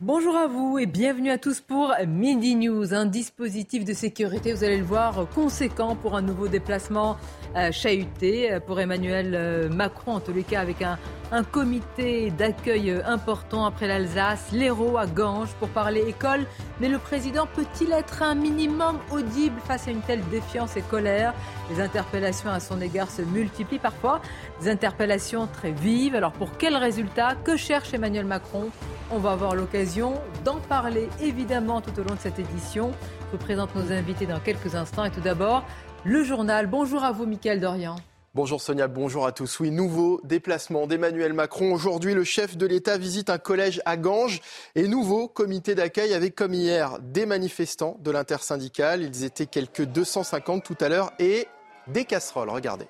Bonjour à vous et bienvenue à tous pour Midi News, un dispositif de sécurité, vous allez le voir, conséquent pour un nouveau déplacement euh, chahuté pour Emmanuel euh, Macron, en tous les cas avec un un comité d'accueil important après l'Alsace, l'Hérault à Ganges pour parler école. Mais le président peut-il être un minimum audible face à une telle défiance et colère? Les interpellations à son égard se multiplient parfois, des interpellations très vives. Alors pour quel résultat? Que cherche Emmanuel Macron? On va avoir l'occasion d'en parler évidemment tout au long de cette édition. Je vous présente nos invités dans quelques instants et tout d'abord le journal. Bonjour à vous, Mickaël Dorian. Bonjour Sonia, bonjour à tous. Oui, nouveau déplacement d'Emmanuel Macron. Aujourd'hui, le chef de l'État visite un collège à Ganges et nouveau comité d'accueil avec comme hier des manifestants de l'intersyndicale. Ils étaient quelques 250 tout à l'heure et des casseroles. Regardez.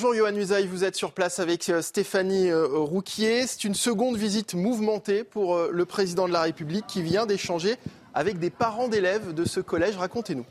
Bonjour Johan Usaï, vous êtes sur place avec euh, Stéphanie euh, Rouquier. C'est une seconde visite mouvementée pour euh, le président de la République qui vient d'échanger avec des parents d'élèves de ce collège. Racontez-nous.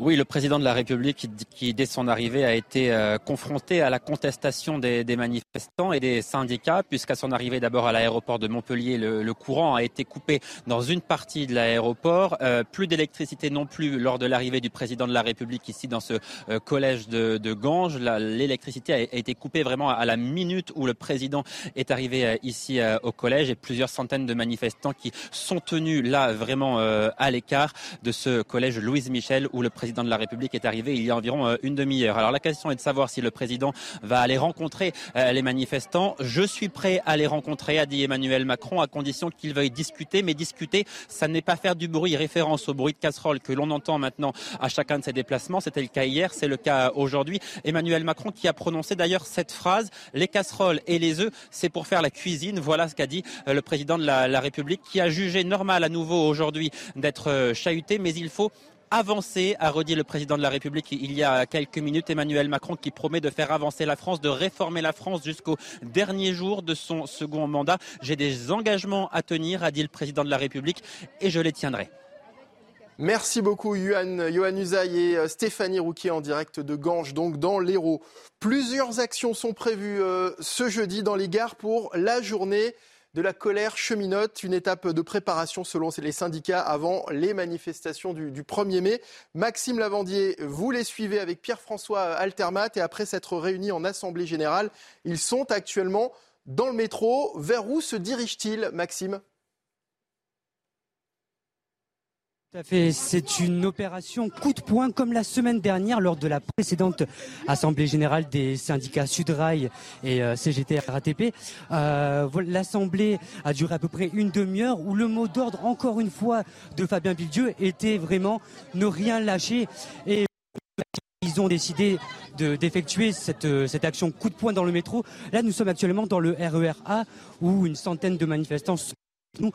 Oui, le président de la République, qui, dès son arrivée, a été euh, confronté à la contestation des, manifestants et des syndicats, puisqu'à son arrivée d'abord à l'aéroport de Montpellier, le, courant a été coupé dans une partie de l'aéroport. Euh, plus d'électricité non plus lors de l'arrivée du président de la République ici dans ce euh, collège de, de Ganges. L'électricité a, été coupée vraiment à la minute où le président est arrivé ici au collège et plusieurs centaines de manifestants qui sont tenus là vraiment à l'écart de ce collège Louise Michel où le président président de la République est arrivé il y a environ euh, une demi-heure. Alors la question est de savoir si le président va aller rencontrer euh, les manifestants. Je suis prêt à les rencontrer, a dit Emmanuel Macron, à condition qu'il veuille discuter. Mais discuter, ça n'est pas faire du bruit. Référence au bruit de casserole que l'on entend maintenant à chacun de ses déplacements. C'était le cas hier, c'est le cas aujourd'hui. Emmanuel Macron qui a prononcé d'ailleurs cette phrase les casseroles et les œufs, c'est pour faire la cuisine. Voilà ce qu'a dit euh, le président de la, la République, qui a jugé normal à nouveau aujourd'hui d'être chahuté, mais il faut avancer, a redit le président de la République il y a quelques minutes, Emmanuel Macron, qui promet de faire avancer la France, de réformer la France jusqu'au dernier jour de son second mandat. J'ai des engagements à tenir, a dit le président de la République, et je les tiendrai. Merci beaucoup, Johan, Johan Usaï et euh, Stéphanie Rouquier en direct de Ganges, donc dans l'Hérault. Plusieurs actions sont prévues euh, ce jeudi dans les gares pour la journée de la colère cheminote, une étape de préparation selon les syndicats avant les manifestations du, 1er mai. Maxime Lavandier, vous les suivez avec Pierre-François Altermat et après s'être réunis en Assemblée générale, ils sont actuellement dans le métro. Vers où se dirigent-ils, Maxime? C'est une opération coup de poing comme la semaine dernière lors de la précédente Assemblée générale des syndicats Sudrail et euh, CGT RATP. Euh, L'Assemblée a duré à peu près une demi-heure où le mot d'ordre, encore une fois, de Fabien Bildieu était vraiment ne rien lâcher. Et ils ont décidé d'effectuer cette, cette, action coup de poing dans le métro. Là, nous sommes actuellement dans le RERA où une centaine de manifestants sont nous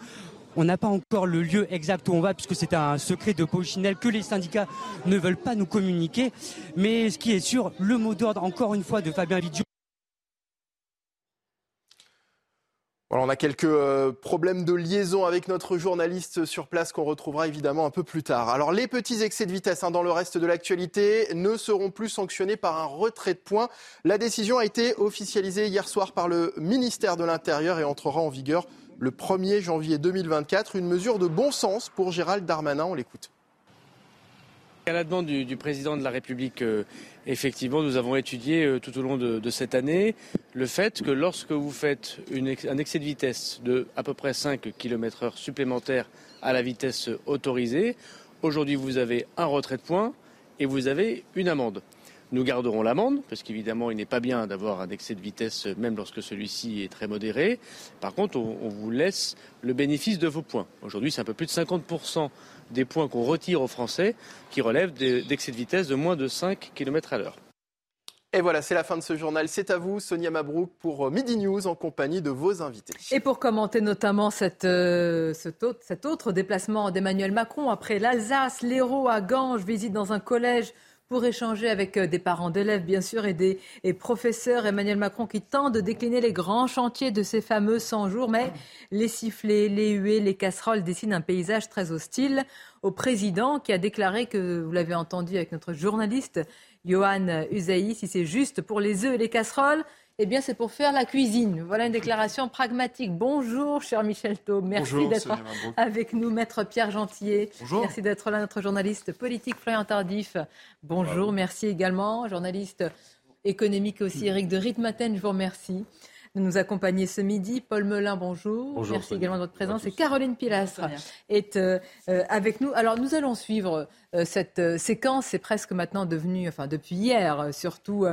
on n'a pas encore le lieu exact où on va, puisque c'est un secret de Pochinelle que les syndicats ne veulent pas nous communiquer. Mais ce qui est sûr, le mot d'ordre, encore une fois, de Fabien Vidio. on a quelques euh, problèmes de liaison avec notre journaliste sur place qu'on retrouvera évidemment un peu plus tard. Alors les petits excès de vitesse hein, dans le reste de l'actualité ne seront plus sanctionnés par un retrait de points. La décision a été officialisée hier soir par le ministère de l'Intérieur et entrera en vigueur le 1er janvier 2024. Une mesure de bon sens pour Gérald Darmanin. On l'écoute. À la demande du, président de la République, euh, effectivement, nous avons étudié euh, tout au long de, cette année le fait que lorsque vous faites un excès de vitesse de à peu près 5 km heure supplémentaire à la vitesse autorisée, aujourd'hui vous avez un retrait de points et vous avez une amende. Nous garderons l'amende, parce qu'évidemment, il n'est pas bien d'avoir un excès de vitesse, même lorsque celui-ci est très modéré. Par contre, on, vous laisse le bénéfice de vos points. Aujourd'hui, c'est un peu plus de 50% des points qu'on retire aux Français qui relèvent d'excès de vitesse de moins de 5 km à l'heure. Et voilà, c'est la fin de ce journal. C'est à vous, Sonia Mabrouk, pour euh, Midi News en compagnie de vos invités. Et pour commenter notamment cette, euh, cet, autre, cet, autre, déplacement d'Emmanuel Macron après l'Alsace, l'Hérault à Ganges, visite dans un collège pour échanger avec euh, des parents d'élèves, bien sûr, et des professeurs. Emmanuel Macron qui tente de décliner les grands chantiers de ces fameux 100 jours, mais les sifflets, les huées, les casseroles dessinent un paysage très hostile au président qui a déclaré que, vous l'avez entendu avec notre journaliste Johan Usaï, si c'est juste pour les œufs et les casseroles, eh bien, c'est pour faire la cuisine. Voilà une déclaration pragmatique. Bonjour, cher Michel Taub. Merci d'être avec nous, maître Pierre Gentillet. Bonjour. Merci d'être là, notre journaliste politique, Florian Tardif. Bonjour, merci également, journaliste économique aussi, Eric de Ritmaten, je vous remercie de nous accompagner ce midi. Paul Melun, bonjour. bonjour Merci également de votre présence. Et Caroline Pilastre est euh, euh, avec nous. Alors, nous allons suivre euh, cette séquence. C'est presque maintenant devenu, enfin, depuis hier, surtout,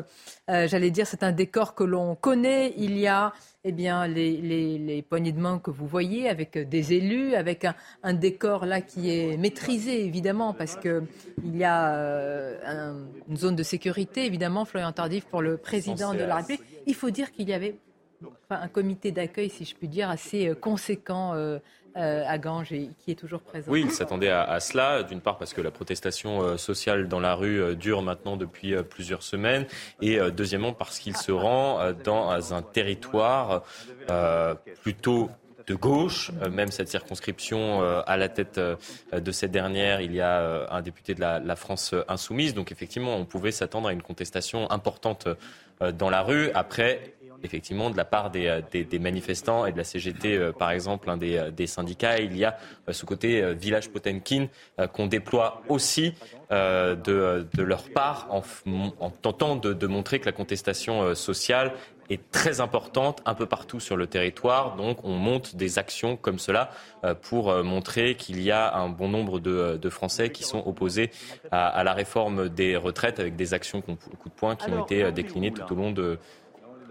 j'allais dire, c'est un décor que l'on connaît. Il y a eh bien, les, les, poignées de main que vous voyez avec des élus, avec un, un décor là qui est maîtrisé, évidemment, parce qu'il y a une zone de sécurité, évidemment, Florian Tardif, pour le président de la République. Il faut dire qu'il y avait un comité d'accueil, si je puis dire, assez euh, conséquent euh, euh, à Ganges et qui est toujours présent. Oui, il s'attendait à, cela, d'une part parce que la protestation sociale dans la rue dure maintenant depuis plusieurs semaines, et deuxièmement parce qu'il se rend dans un territoire plutôt de gauche, même cette circonscription à la tête de cette dernière, il y a un député de la, la, France insoumise. Donc effectivement, on pouvait s'attendre à une contestation importante dans la rue. Après, effectivement, de la part des, euh, manifestants et de la CGT, euh, par exemple, un des, euh, syndicats. Il y a ce côté village Potemkin qu'on déploie aussi de, leur part en, tentant de, montrer que la contestation sociale est très importante un peu partout sur le territoire. Donc on monte des actions comme cela pour montrer qu'il y a un bon nombre de, Français qui sont opposés à, la réforme des retraites avec des actions coup de poing qui ont été déclinées tout au long de,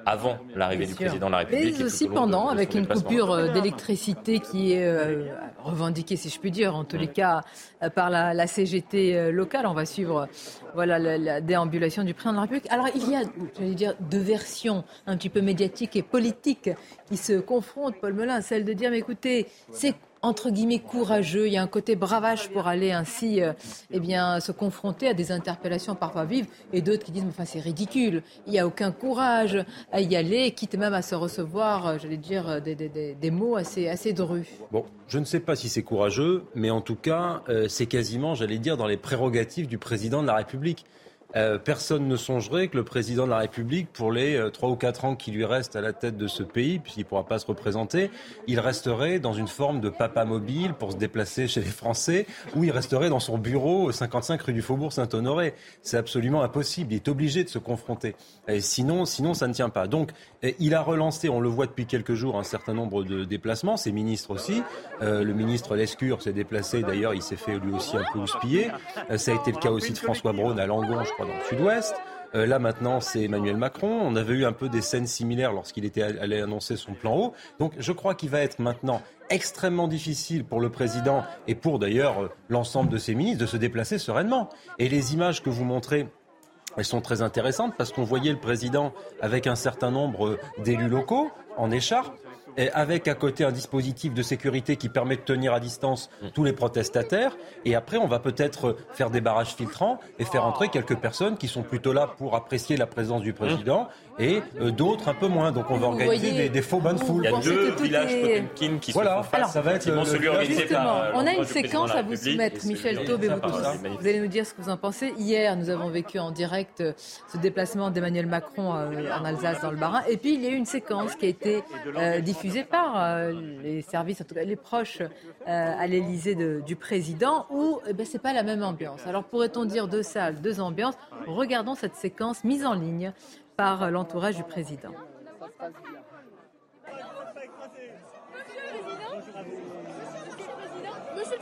avant l'arrivée du président de la République. Mais aussi pendant, avec une coupure euh, d'électricité qui est euh, revendiquée, si je puis dire, en tous les cas, euh, par la, CGT locale. On va suivre voilà, la, déambulation du président de la République. Alors, il y a, j'allais dire, deux versions un petit peu médiatiques et politiques qui se confrontent, Paul Melun. Celle de dire, mais écoutez, c'est entre guillemets courageux. Il y a un côté bravage pour aller ainsi euh, eh bien, se confronter à des interpellations parfois vives et d'autres qui disent enfin, c'est ridicule. Il n'y a aucun courage à y aller, quitte même à se recevoir, euh, j'allais dire, euh, des, des, mots assez, assez drus. Bon, je ne sais pas si c'est courageux, mais en tout cas, c'est quasiment, j'allais dire, dans les prérogatives du président de la République. Euh, personne ne songerait que le président de la République, pour les euh, trois ou quatre ans qui lui restent à la tête de ce pays, puisqu'il ne pourra pas se représenter, il resterait dans une forme de papa mobile pour se déplacer chez les Français, ou il resterait dans son bureau au 55 rue du Faubourg Saint-Honoré. C'est absolument impossible. Il est obligé de se confronter. Sinon, sinon, ça ne tient pas. Donc, il a relancé, on le voit depuis quelques jours, un certain nombre de déplacements. Ses ministres aussi. Euh, le ministre Lescure s'est déplacé. D'ailleurs, il s'est fait lui aussi un peu houspiller. ça a été le cas aussi de François Braun à Langon, je crois dans le sud-ouest. Euh, là maintenant, c'est Emmanuel Macron. On avait eu un peu des scènes similaires lorsqu'il était allé annoncer son plan haut. Donc je crois qu'il va être maintenant extrêmement difficile pour le président et pour d'ailleurs euh, l'ensemble de ses ministres de se déplacer sereinement. Et les images que vous montrez elles sont très intéressantes parce qu'on voyait le président avec un certain nombre euh, d'élus locaux en écharpe avec à côté un dispositif de sécurité qui permet de tenir à distance tous les protestataires. Et après, on va peut-être faire des barrages filtrants et faire entrer quelques personnes qui sont plutôt là pour apprécier la présence du président et euh, d'autres un peu moins. Donc on va organiser des, faux bains de foule. Il y a deux villages Potemkin qui voilà. se font face. ça va être celui organisé par On a une séquence à vous soumettre, Michel Taube et vous tous. Vous allez nous dire ce que vous en pensez. Hier, nous avons vécu en direct ce déplacement d'Emmanuel Macron en Alsace, dans le Bas-Rhin. Et puis, il y a eu une séquence qui a été diffusée par les services, en tout cas les proches à l'Élysée du président, où eh ben, c'est pas la même ambiance. Alors, pourrait-on dire deux salles, deux ambiances? Regardons cette séquence mise en ligne par l'entourage du président. Monsieur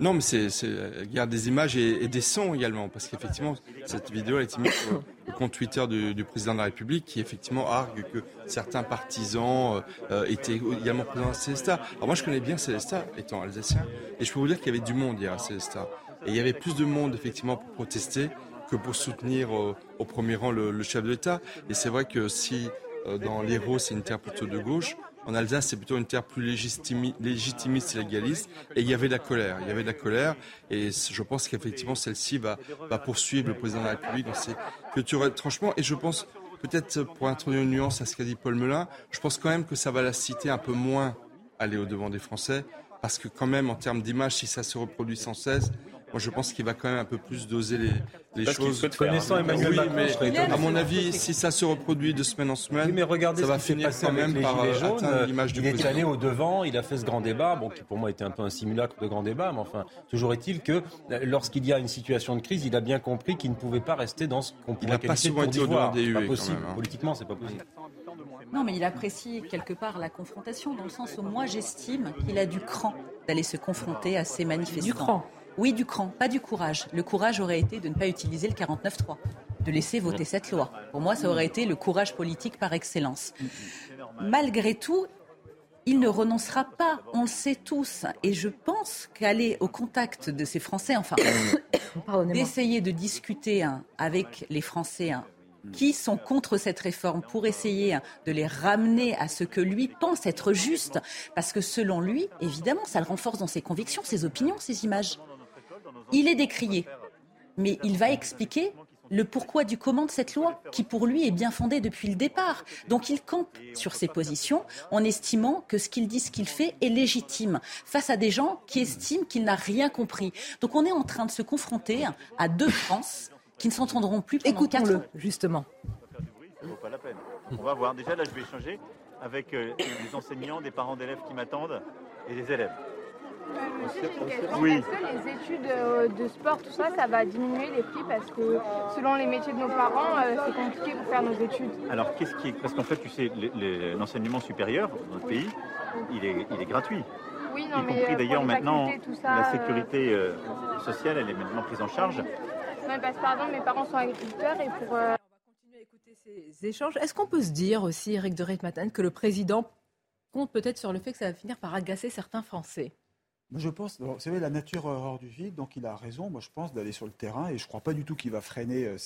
Non, mais c'est, il y des images et, des sons également, parce qu'effectivement, cette vidéo a été mise sur le compte Twitter du, président de la République, qui effectivement argue que certains partisans euh, étaient également présents à Célestat. Alors moi, je connais bien Célestat, étant alsacien, et je peux vous dire qu'il y avait du monde hier à Célestat. Et il y avait plus de monde, effectivement, pour protester que pour soutenir euh, au premier rang le, chef de l'État. Et c'est vrai que si euh, dans l'Hérault, c'est une terre plutôt de gauche, en Alsace, c'est plutôt une terre plus légitimiste et légaliste. Et il y avait de la colère. Il y avait de la colère. Et je pense qu'effectivement, celle-ci va, poursuivre le président de la République dans ses cultures retranchements. Et je pense, peut-être pour introduire une nuance à ce qu'a dit Paul Melun, je pense quand même que ça va la citer un peu moins aller au devant des Français. Parce que quand même, en termes d'image, si ça se reproduit sans cesse, moi, je pense qu'il va quand même un peu plus doser les, les choses. Connaissant Emmanuel Macron, mais à mon avis, si ça se reproduit de semaine en semaine, mais regardez ça va finir quand même par les jaunes. l'image du Il est allé au devant, il a fait ce grand débat, bon, qui pour moi était un peu un simulacre de grand débat, mais enfin, toujours est-il que euh, lorsqu'il y a une situation de crise, il a bien compris qu'il ne pouvait pas rester dans ce qu'on pourrait qualifier de d'ivoire. C'est pas possible. Hein. Politiquement, c'est pas possible. Non, mais il apprécie quelque part la confrontation, dans le sens où moi j'estime qu'il a du cran d'aller se confronter à ces manifestants. Du cran oui, du cran, pas du courage. Le courage aurait été de ne pas utiliser le 49-3, de laisser voter cette loi. Pour moi, ça aurait été le courage politique par excellence. Malgré tout, il ne renoncera pas, on le sait tous. Et je pense qu'aller au contact de ces Français, enfin, d'essayer de discuter hein, avec les Français hein, qui sont contre cette réforme pour essayer hein, de les ramener à ce que lui pense être juste. Parce que selon lui, évidemment, ça le renforce dans ses convictions, ses opinions, ses images. Il est décrié, mais il va expliquer le pourquoi du comment de cette loi, qui pour lui est bien fondée depuis le départ. Donc il campe sur ses positions en estimant que ce qu'il dit, ce qu'il fait est légitime face à des gens qui estiment qu'il n'a rien compris. Donc on est en train de se confronter à deux France qui ne s'entendront plus pendant Écoutons-le, justement. Ça vaut pas la peine. On va voir. Déjà, là, je vais échanger avec euh, les enseignants, des parents d'élèves qui m'attendent et les élèves. Oui. Est-ce que les études euh, de sport, tout ça, ça va diminuer les prix parce que selon les métiers de nos parents, euh, c'est compliqué pour faire nos études? Alors, qu'est-ce qui est... Parce qu'en fait, tu sais, l'enseignement supérieur dans notre pays, il est, il est gratuit. Oui, non, y compris euh, d'ailleurs maintenant, la sécurité sociale, elle est maintenant prise en charge. Non, parce que par exemple, mes parents sont agriculteurs et pour. On va continuer à écouter ces échanges. Est-ce qu'on peut se dire aussi, Eric de Reitmaten, que le président compte peut-être sur le fait que ça va finir par agacer certains Français? Je pense, vous savez, la nature hors du vide, donc il a raison, moi je pense, d'aller sur le terrain, et je ne crois pas du tout qu'il va freiner euh,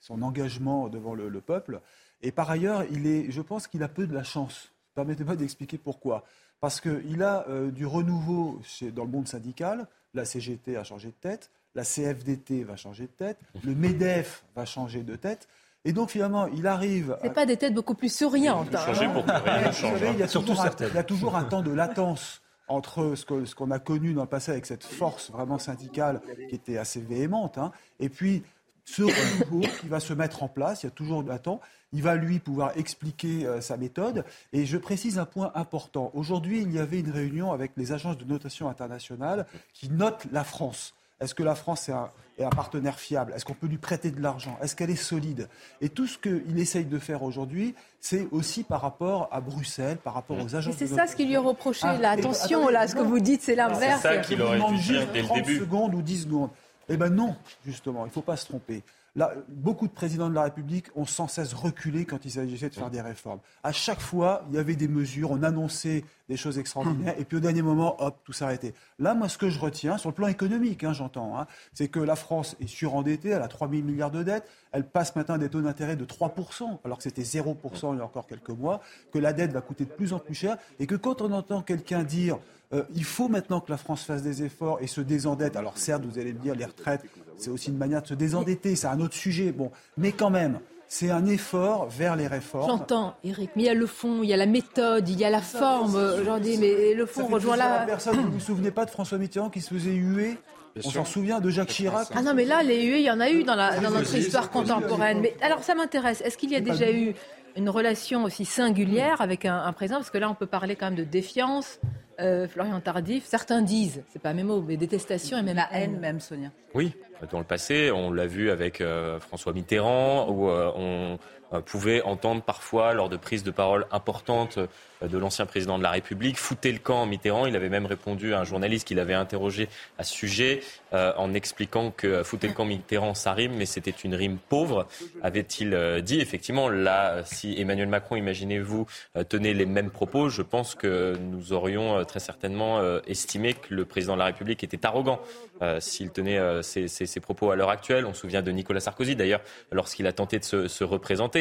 son engagement devant le, peuple. Et par ailleurs, il est, je pense qu'il a peu de la chance. Permettez-moi d'expliquer pourquoi. Parce qu'il a euh, du renouveau dans le monde syndical, la CGT a changé de tête, la CFDT va changer de tête, le MEDEF va changer de tête. Et donc finalement, il arrive. C'est pas des têtes beaucoup plus souriantes. Hein. Changer pour que rien ne change. Il y a toujours un temps de latence entre ce qu'on a connu dans le passé avec cette force vraiment syndicale qui était assez véhémente, hein, et puis ce renouveau qui va se mettre en place, il y a toujours un temps, il va lui pouvoir expliquer euh, sa méthode. Et je précise un point important. Aujourd'hui, il y avait une réunion avec les agences de notation internationale qui notent la France. Est-ce que la France est un, un partenaire fiable? Est-ce qu'on peut lui prêter de l'argent? Est-ce qu'elle est solide? Et tout ce qu'il essaye de faire aujourd'hui, c'est aussi par rapport à Bruxelles, par rapport aux agences. C'est ça ce qui lui est reproché. Ah, là, attention, là, ce que vous dites, c'est l'inverse. C'est ça qu'il aurait dû dire dès le début. secondes ou 10 secondes. Eh bien non, justement, il ne faut pas se tromper. Là, beaucoup de présidents de la République ont sans cesse reculé quand il s'agissait de faire des réformes. À chaque fois, il y avait des mesures, on annonçait des choses extraordinaires, et puis au dernier moment, hop, tout s'arrêtait. Là, moi, ce que je retiens, sur le plan économique, hein, j'entends, hein, c'est que la France est surendettée, elle a 3 000 milliards de dettes, elle passe maintenant à des taux d'intérêt de 3%, alors que c'était 0% il y a encore quelques mois, que la dette va coûter de plus en plus cher, et que quand on entend quelqu'un dire euh, il faut maintenant que la France fasse des efforts et se désendette. Alors certes, vous allez me dire, les retraites, c'est aussi une manière de se désendetter, c'est un autre sujet. Bon, mais quand même, c'est un effort vers les réformes. J'entends, Eric, mais il y a le fond, il y a la méthode, il y a la forme. J'en dis, mais le fond rejoint là. Personne, vous ne vous souvenez pas de François Mitterrand qui se faisait huer? On s'en souvient de Jacques Chirac? Ah non, mais là, les huées, il y en a eu dans, la, dans notre histoire contemporaine. Mais alors, ça m'intéresse. Est-ce qu'il y a déjà eu une relation aussi singulière avec un, un président? Parce que là, on peut parler quand même de défiance, euh, Florian Tardif, certains disent, c'est pas mes mots, mais détestation et même la haine, même Sonia. Oui, dans le passé, on l'a vu avec euh, François Mitterrand, où euh, on pouvait entendre parfois, lors de prises de parole importantes de l'ancien président de la République, foutait le camp Mitterrand. Il avait même répondu à un journaliste qui l'avait interrogé à ce sujet en expliquant que foutait le camp Mitterrand, ça rime, mais c'était une rime pauvre, avait-il dit. Effectivement, là, si Emmanuel Macron, imaginez-vous, tenait les mêmes propos, je pense que nous aurions très certainement euh, estimé que le président de la République était arrogant euh, s'il tenait euh, ses, propos à l'heure actuelle. On se souvient de Nicolas Sarkozy, d'ailleurs, lorsqu'il a tenté de se, représenter.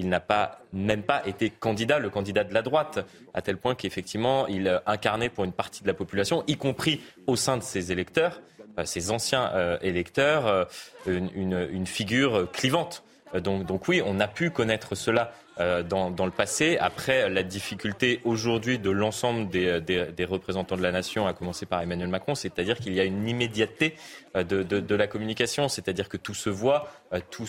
Il n'a pas, même pas été candidat, le candidat de la droite, à tel point qu'effectivement, il incarnait pour une partie de la population, y compris au sein de ses électeurs, ses anciens électeurs, une, figure clivante. Donc, oui, on a pu connaître cela euh, dans, le passé. Après, la difficulté aujourd'hui de l'ensemble des, représentants de la nation, à commencer par Emmanuel Macron, c'est-à-dire qu'il y a une immédiateté euh, de, la communication, c'est-à-dire que tout se voit, euh, tout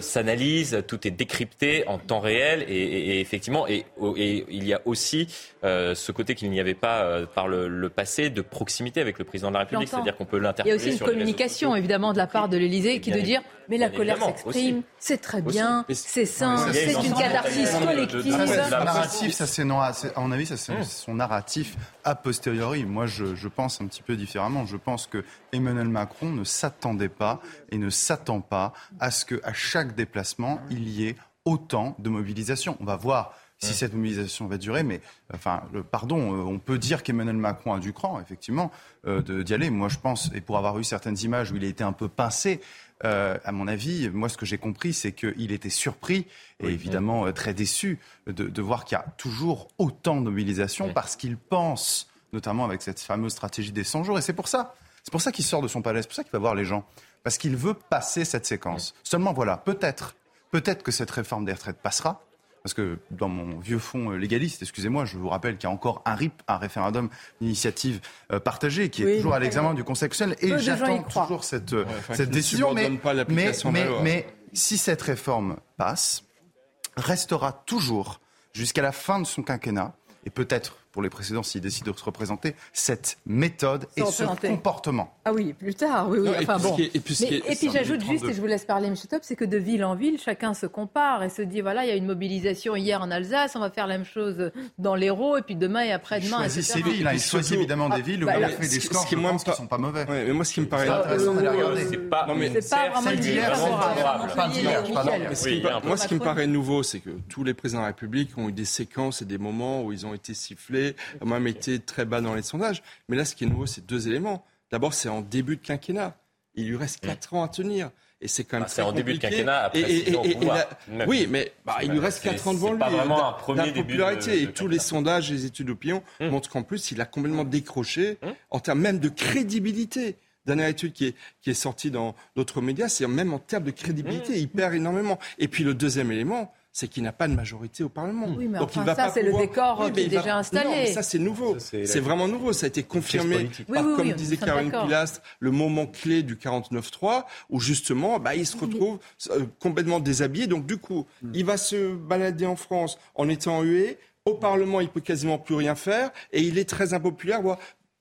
s'analyse, tout est décrypté en temps réel, et, effectivement, et, il y a aussi ce côté qu'il n'y avait pas par le, passé de proximité avec le président de la République, c'est-à-dire qu'on peut l'interpréter. Il y a aussi une communication, évidemment, de la part de l'Élysée qui de dire, mais la colère s'exprime, c'est très bien, c'est sain, c'est une catharsis collective. Narratif, ça c'est à mon avis, ça c'est mmh. son narratif a posteriori. Moi, je, je, pense un petit peu différemment. Je pense que Emmanuel Macron ne s'attendait pas et ne s'attend pas à ce qu'à chaque déplacement, il y ait autant de mobilisation. On va voir si mmh. cette mobilisation va durer, mais enfin, le, pardon, euh, on peut dire qu'Emmanuel Macron a du cran, effectivement, euh, d'y aller. Moi, je pense, et pour avoir eu certaines images où il a été un peu pincé, euh, à mon avis, moi, ce que j'ai compris, c'est qu'il était surpris et évidemment euh, très déçu de, voir qu'il y a toujours autant de mobilisation parce qu'il pense, notamment avec cette fameuse stratégie des 100 jours. Et c'est pour ça, c'est pour ça qu'il sort de son palais, c'est pour ça qu'il va voir les gens, parce qu'il veut passer cette séquence. Seulement, voilà, peut-être, peut-être que cette réforme des retraites passera parce que dans mon vieux fond euh, légaliste, excusez-moi, je vous rappelle qu'il y a encore un RIP, un référendum d'initiative euh, partagée, qui est toujours à l'examen du Conseil constitutionnel, et j'attends toujours cette, euh, cette décision. Mais, mais, mais si cette réforme passe, restera toujours, jusqu'à la fin de son quinquennat, et peut-être pour les précédents s'ils décident de se représenter, cette méthode et ce comportement. Ah oui, plus tard, oui, oui. enfin, bon. et puis, j'ajoute juste, et je vous laisse parler, M. Top, c'est que de ville en ville, chacun se compare et se dit, voilà, il y a une mobilisation hier en Alsace, on va faire la même chose dans l'Hérault, et puis demain et après-demain, Il choisit ses villes, hein. il choisit évidemment des villes où bah, il fait des scores qui ne sont pas mauvais. mais moi, ce qui me paraît... C'est pas... Moi, ce qui me paraît nouveau, c'est que tous les présidents de la République ont eu des séquences et des moments où ils ont été sifflés a même été très bas dans les sondages. Mais là, ce qui est nouveau, c'est deux éléments. D'abord, c'est en début de quinquennat. Il lui reste quatre ans à tenir. Et c'est quand même ah, C'est en début de quinquennat, après et, Oui, mais bah, il lui reste quatre ans devant lui. pas vraiment un premier début popularité. et tous les sondages, les études d'opinion hum. montrent qu'en plus, il a complètement décroché hum. en termes même de crédibilité dernière étude qui est, qui est sortie dans d'autres médias, c'est même en termes de crédibilité, il perd énormément. Et puis le deuxième élément, c'est qu'il n'a pas de majorité au Parlement. Oui, mais Donc ça, c'est le décor qui est déjà installé. Non, mais ça, c'est nouveau. C'est vraiment nouveau. Ça a été confirmé par, comme disait Caroline Pilastre, le moment clé du 49-3, où justement, bah, il se retrouve euh, complètement déshabillé. Donc, du coup, mm. il va se balader en France en étant hué. Au Parlement, il peut quasiment plus rien faire. Et il est très impopulaire.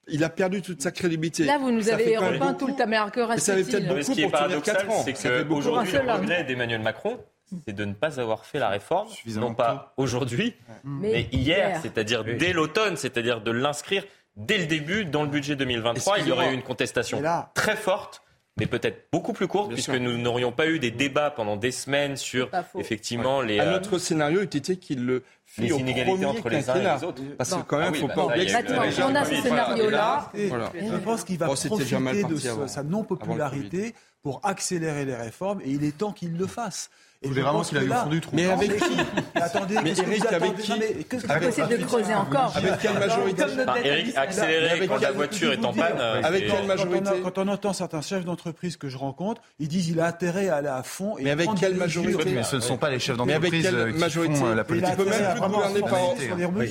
il a perdu toute sa crédibilité. Là, vous nous avez repeint tout le tamer que reste Ça fait peut-être beaucoup pour tenir 4 ans. C'est qu'aujourd'hui, le regret d'Emmanuel Macron, c'est de ne pas avoir fait la réforme, non pas aujourd'hui, mais, hier, c'est-à-dire dès l'automne, c'est-à-dire de l'inscrire dès le début dans le budget 2023. Il y aurait eu une contestation très forte mais peut-être beaucoup plus courte, puisque nous n'aurions pas eu des débats pendant des semaines sur effectivement les. Un euh, autre scénario été qu'il le les inégalités entre les uns et les autres. Parce que quand même, il ne bah faut pas oublier que on a ce scénario-là. Je pense qu'il va profiter de sa non-popularité pour accélérer les réformes et il est temps qu'il le fasse. Et vous vraiment qu'il a eu au fond du trou. Mais avec qui Attendez, mais Eric, avec qui Qu'est-ce que de creuser encore Avec quelle majorité Eric, accélérer quand la voiture est en panne. Avec quelle majorité Quand on entend certains chefs d'entreprise que je rencontre, ils disent il a intérêt à aller à fond. Mais avec quelle majorité Mais ce ne sont pas les chefs d'entreprise qui font la politique.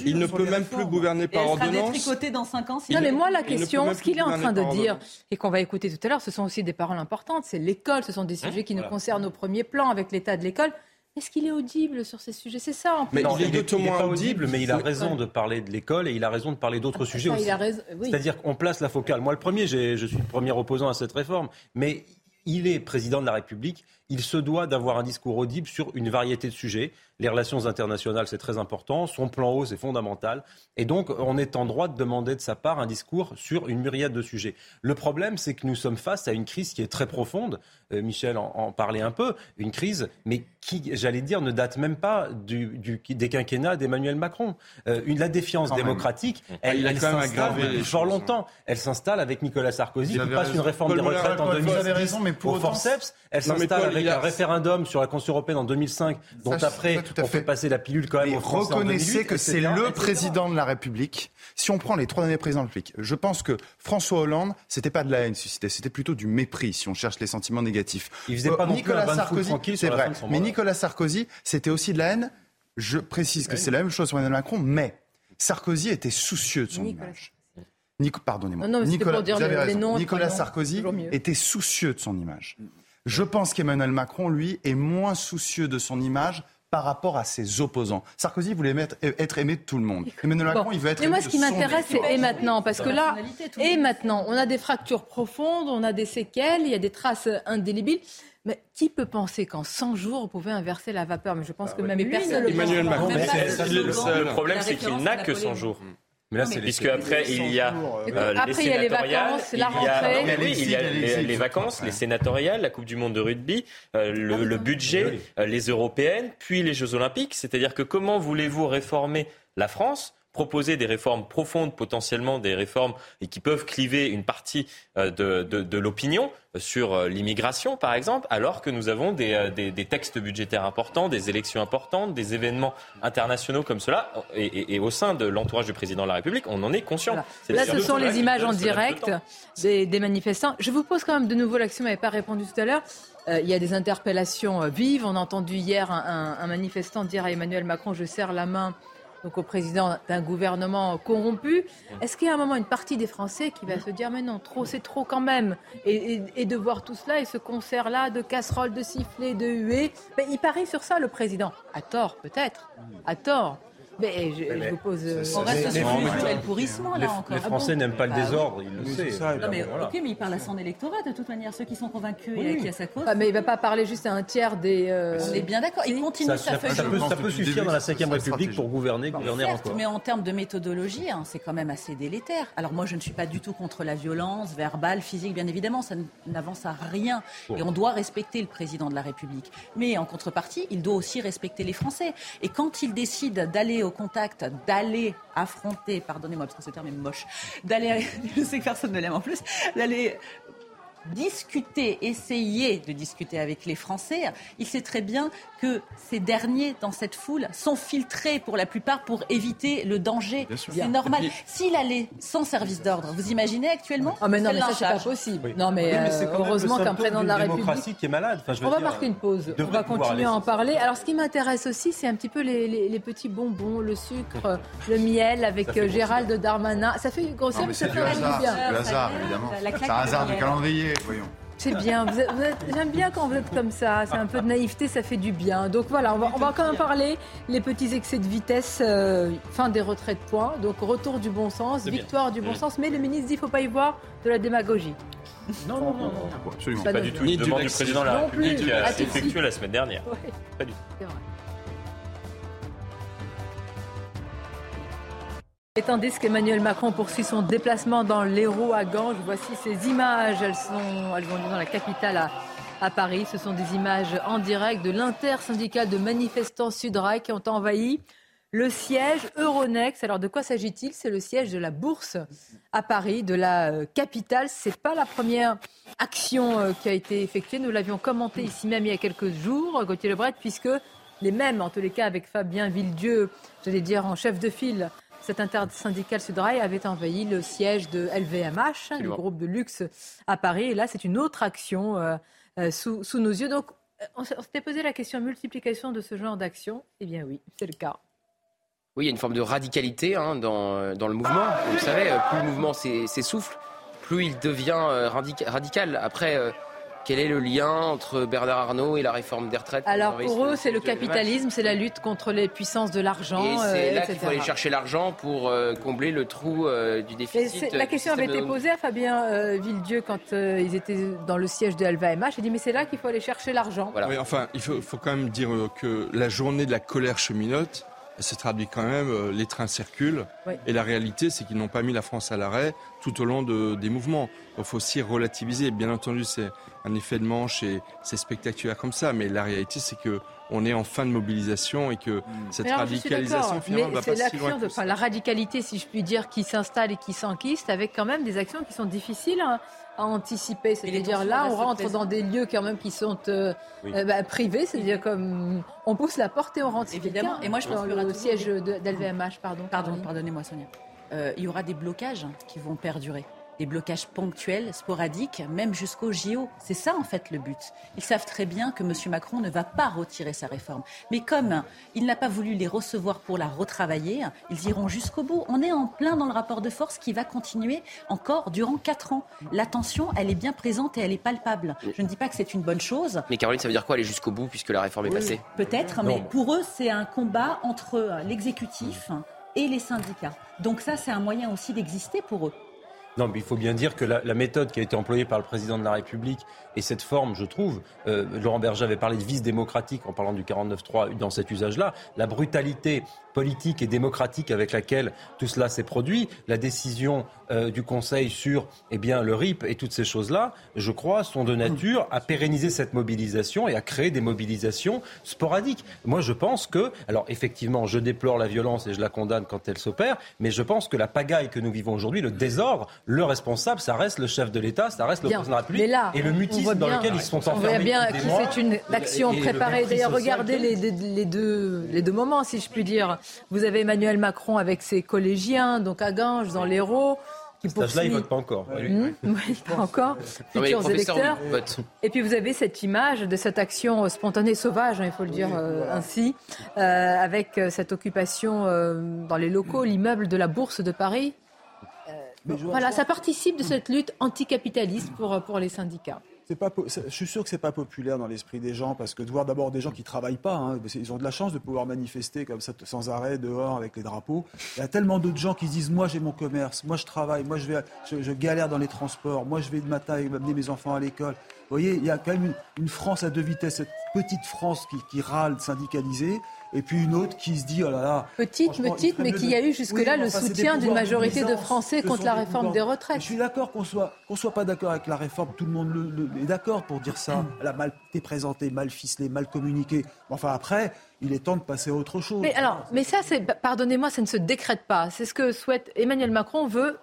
Il ne peut même plus gouverner par ordonnance. Il dans 5 ans. Non, mais moi, la question, ce qu'il est en train de dire, et qu'on va écouter tout à l'heure, ce sont aussi des paroles importantes. C'est l'école, ce sont des sujets qui nous concernent au premier plan avec l'état de l'école. Est-ce qu'il est audible sur ces sujets? C'est ça, en plus. Mais il est moins audible, mais il a raison de parler de l'école et il a raison de parler d'autres ah, sujets aussi. C'est-à-dire qu'on place la focale. Moi, le premier, je suis le premier opposant à cette réforme, mais il est président de la République, il se doit d'avoir un discours audible sur une variété de sujets. Les relations internationales, c'est très important. Son plan haut, c'est fondamental. Et donc, on est en droit de demander de sa part un discours sur une myriade de sujets. Le problème, c'est que nous sommes face à une crise qui est très profonde. Euh, Michel en, parlait un peu. Une crise, mais qui, j'allais dire, ne date même pas du, des quinquennats d'Emmanuel Macron. Euh, une, la défiance démocratique, elle, elle s'installe fort longtemps. Elle s'installe avec Nicolas Sarkozy, qui passe une réforme des retraites en 2010 au forceps. Elle s'installe avec un référendum sur la Constitution européenne en 2005, dont après on fait passer la pilule quand même. Mais reconnaissez que c'est le président de la République. Si on prend les trois derniers présidents de la République, je pense que François Hollande, c'était pas de la haine suscitée, c'était plutôt du mépris si on cherche les sentiments négatifs. Il faisait pas non Nicolas plus Sarkozy, c'est vrai. Mais Nicolas Sarkozy, c'était aussi de la haine. Je précise que c'est la même chose pour Emmanuel Macron, mais Sarkozy était soucieux de son image. Pardonnez-moi. Nicolas, Nicolas Sarkozy était soucieux de son image. Je pense qu'Emmanuel Macron, lui, est moins soucieux de son image par rapport à ses opposants. Sarkozy voulait être aimé de tout le monde. Emmanuel Macron, il veut être Mais moi, ce qui m'intéresse, c'est et maintenant, parce que là, et maintenant, on a des fractures profondes, on a des séquelles, il y a des traces indélébiles. Mais qui peut penser qu'en 100 jours, on pouvait inverser la vapeur? Mais je pense que même lui personne Emmanuel Macron, le problème, c'est qu'il n'a que 100 jours. Mais là, c'est puisque après il y a euh, les il y a les vacances, la rentrée. Il y a, les, vacances, les sénatoriales, la Coupe du Monde de rugby, euh, le, ah budget, euh, les européennes, puis les Jeux Olympiques. C'est-à-dire que comment voulez-vous réformer la France proposer des réformes profondes, potentiellement des réformes et qui peuvent cliver une partie euh, de, de, l'opinion sur euh, l'immigration, par exemple, alors que nous avons des, euh, des, des, textes budgétaires importants, des élections importantes, des événements internationaux comme cela, et, et, au sein de l'entourage du président de la République, on en est conscient. Là, ce sont les images en direct des, des, manifestants. Je vous pose quand même de nouveau, l'action n'avait pas répondu tout à l'heure. il y a des interpellations vives. On a entendu hier un, un manifestant dire à Emmanuel Macron, je serre la main donc au président d'un gouvernement corrompu. Est-ce qu'il y a un moment une partie des Français qui va se dire mais non, trop c'est trop quand même et, de voir tout cela et ce concert-là de casseroles, de sifflets, de huées, mais il parie sur ça le président. À tort peut-être, à tort. Mais je, vous pose. Euh, on reste sur le pourrissement là encore. Les Français n'aiment pas le bah désordre, ils le savent. Non, mais, Ok, mais il parle à son électorat de toute manière, ceux qui sont convaincus et qui a sa cause. Ah, mais il ne va pas parler juste à un tiers des. Euh, on est bien d'accord. Il continue sa feuille. Ça, peut, ça peut suffire dans la Ve République pour gouverner, gouverner encore. Mais en termes de méthodologie, hein, c'est quand même assez délétère. Alors moi, je ne suis pas du tout contre la violence verbale, physique, bien évidemment, ça n'avance à rien. Et on doit respecter le président de la République. Mais en contrepartie, il doit aussi respecter les Français. Et quand il décide d'aller au contact d'aller affronter, pardonnez-moi parce que ce terme est moche, d'aller, je sais que personne ne l'aime en plus, d'aller discuter, essayer de discuter avec les Français, il sait très bien que ces derniers, dans cette foule, sont filtrés pour la plupart pour éviter le danger. C'est normal. S'il allait sans service d'ordre, vous imaginez actuellement Ah mais non, mais ça c'est pas possible. Non mais, euh, heureusement qu'un président de la République qui est malade. on va marquer une pause. On va continuer à en parler. Alors ce qui m'intéresse aussi, c'est un petit peu les, petits bonbons, le sucre, le miel avec euh, Gérald Darmanin. Ça fait grossir, mais ça fait bien. Le hasard, évidemment. C'est un hasard du calendrier, voyons. C'est bien. J'aime bien quand vous êtes comme ça. C'est un peu de naïveté, ça fait du bien. Donc voilà, on va, on va quand même parler les petits excès de vitesse, euh, fin des retraits de points. Donc retour du bon sens, victoire du bon sens. Mais le ministre dit qu'il ne faut pas y voir de la démagogie. Non, non, non, non. Absolument pas, du tout. Une demande du président de la République qui a effectuée la semaine dernière. Pas du tout. Et tandis qu'Emmanuel Macron poursuit son déplacement dans l'Hérault à Ganges, voici ces images. Elles, sont, elles vont dans la capitale à, Paris. Ce sont des images en direct de l'intersyndicale de manifestants Sudrail qui ont envahi le siège Euronext. Alors de quoi s'agit-il? C'est le siège de la bourse à Paris, de la euh, capitale. C'est pas la première action euh, qui a été effectuée. Nous l'avions commenté ici même il y a quelques jours, Gauthier Lebret, puisque les mêmes, en tous les cas avec Fabien Villedieu, j'allais dire en chef de file, cet intersyndicale Sudrail avait envahi le siège de LVMH, le groupe de luxe à Paris. Et là, c'est une autre action euh, sous, sous, nos yeux. Donc, on s'était posé la question multiplication de ce genre d'action? Eh bien oui, c'est le cas. Oui, il y a une forme de radicalité hein, dans, dans, le mouvement. Vous savez, euh, plus le mouvement s'essouffle, plus il devient euh, radical. Après, euh, quel est le lien entre Bernard Arnault et la réforme des retraites Alors pour eux, c'est le capitalisme, c'est la lutte contre les puissances de l'argent. Et c'est là qu'il faut aller chercher l'argent pour combler le trou du déficit. La question avait été posée à Fabien Villedieu quand ils étaient dans le siège de LVMH. Il dit mais c'est là qu'il faut aller chercher l'argent. Voilà. Oui, enfin, il faut, faut, quand même dire que la journée de la colère cheminote, se traduit quand même, euh, les trains circulent. Et la réalité, c'est qu'ils n'ont pas mis la France à l'arrêt tout au long de, des mouvements. Il faut aussi relativiser. Bien entendu, c'est un effet de manche et c'est spectaculaire comme ça. Mais la réalité, c'est que on est en fin de mobilisation et que hmm. cette radicalisation finalement va pas si loin. De, enfin, la radicalité, si je puis dire, qui s'installe et qui s'enquiste, avec quand même des actions qui sont difficiles. Hein à anticiper. C'est-à-dire là, on rentre dans des lieux quand même qui sont euh, euh, bah, privés, c'est-à-dire comme on pousse la porte et on rentre. Évidemment. Et moi, je pense le siège d'LVMH, pardon. Pardon, pardonnez-moi, Sonia. Euh, il y aura des blocages qui vont perdurer des blocages ponctuels, sporadiques, même jusqu'au JO. C'est ça en fait le but. Ils savent très bien que M. Macron ne va pas retirer sa réforme. Mais comme il n'a pas voulu les recevoir pour la retravailler, ils iront jusqu'au bout. On est en plein dans le rapport de force qui va continuer encore durant quatre ans. La tension, elle est bien présente et elle est palpable. Je ne dis pas que c'est une bonne chose. Mais Caroline, ça veut dire quoi aller jusqu'au bout puisque la réforme est passée? Peut-être, mais pour eux, c'est un combat entre l'exécutif et les syndicats. Donc ça, c'est un moyen aussi d'exister pour eux. Non, mais il faut bien dire que la, méthode qui a été employée par le président de la République et cette forme, je trouve, euh, Laurent Berger avait parlé de vice démocratique en parlant du 49-3 dans cet usage-là, la brutalité politique et démocratique avec laquelle tout cela s'est produit, la décision euh, du Conseil sur eh bien, le RIP et toutes ces choses-là, je crois, sont de nature à pérenniser cette mobilisation et à créer des mobilisations sporadiques. Moi, je pense que, alors effectivement, je déplore la violence et je la condamne quand elle s'opère, mais je pense que la pagaille que nous vivons aujourd'hui, le désordre, le responsable, ça reste le chef de l'État, ça reste le président de la République et le mutisme dans lequel ils sont enfermés. On voit bien que c'est une action préparée. D'ailleurs, regardez les, les, deux, les deux moments, si je puis dire. Vous avez Emmanuel Macron avec ses collégiens, donc à Ganges, dans l'Hérault. Qui là il ne vote pas encore. Mmh, pas encore. Futurs électeurs. Et puis vous avez cette image de cette action spontanée sauvage, hein, il faut le dire euh, ainsi, euh, avec euh, cette occupation dans les locaux, l'immeuble de la Bourse de Paris. voilà, ça participe de cette lutte anticapitaliste pour, pour les syndicats je suis sûr que c'est pas populaire dans l'esprit des gens parce que de voir d'abord des gens qui travaillent pas, hein, ils ont de la chance de pouvoir manifester comme ça sans arrêt dehors avec les drapeaux. Il y a tellement d'autres gens qui se disent moi j'ai mon commerce, moi je travaille, moi je vais, je, galère dans les transports, moi je vais le matin amener mes enfants à l'école. Vous voyez, il y a quand même une, France à deux vitesses, cette petite France qui, qui râle syndicalisée et puis une autre qui se dit oh là là. Petite, petite, mais qui a eu jusque-là le soutien d'une majorité de Français contre la réforme des retraites. Je suis d'accord qu'on soit qu'on soit pas d'accord avec la réforme, tout le monde le, est d'accord pour dire ça. Elle a mal été présentée, mal ficelée, mal communiquée. Enfin après, il est temps de passer à autre chose. Mais alors, mais ça, c'est, pardonnez-moi, ça ne se décrète pas. C'est ce que souhaite Emmanuel Macron veut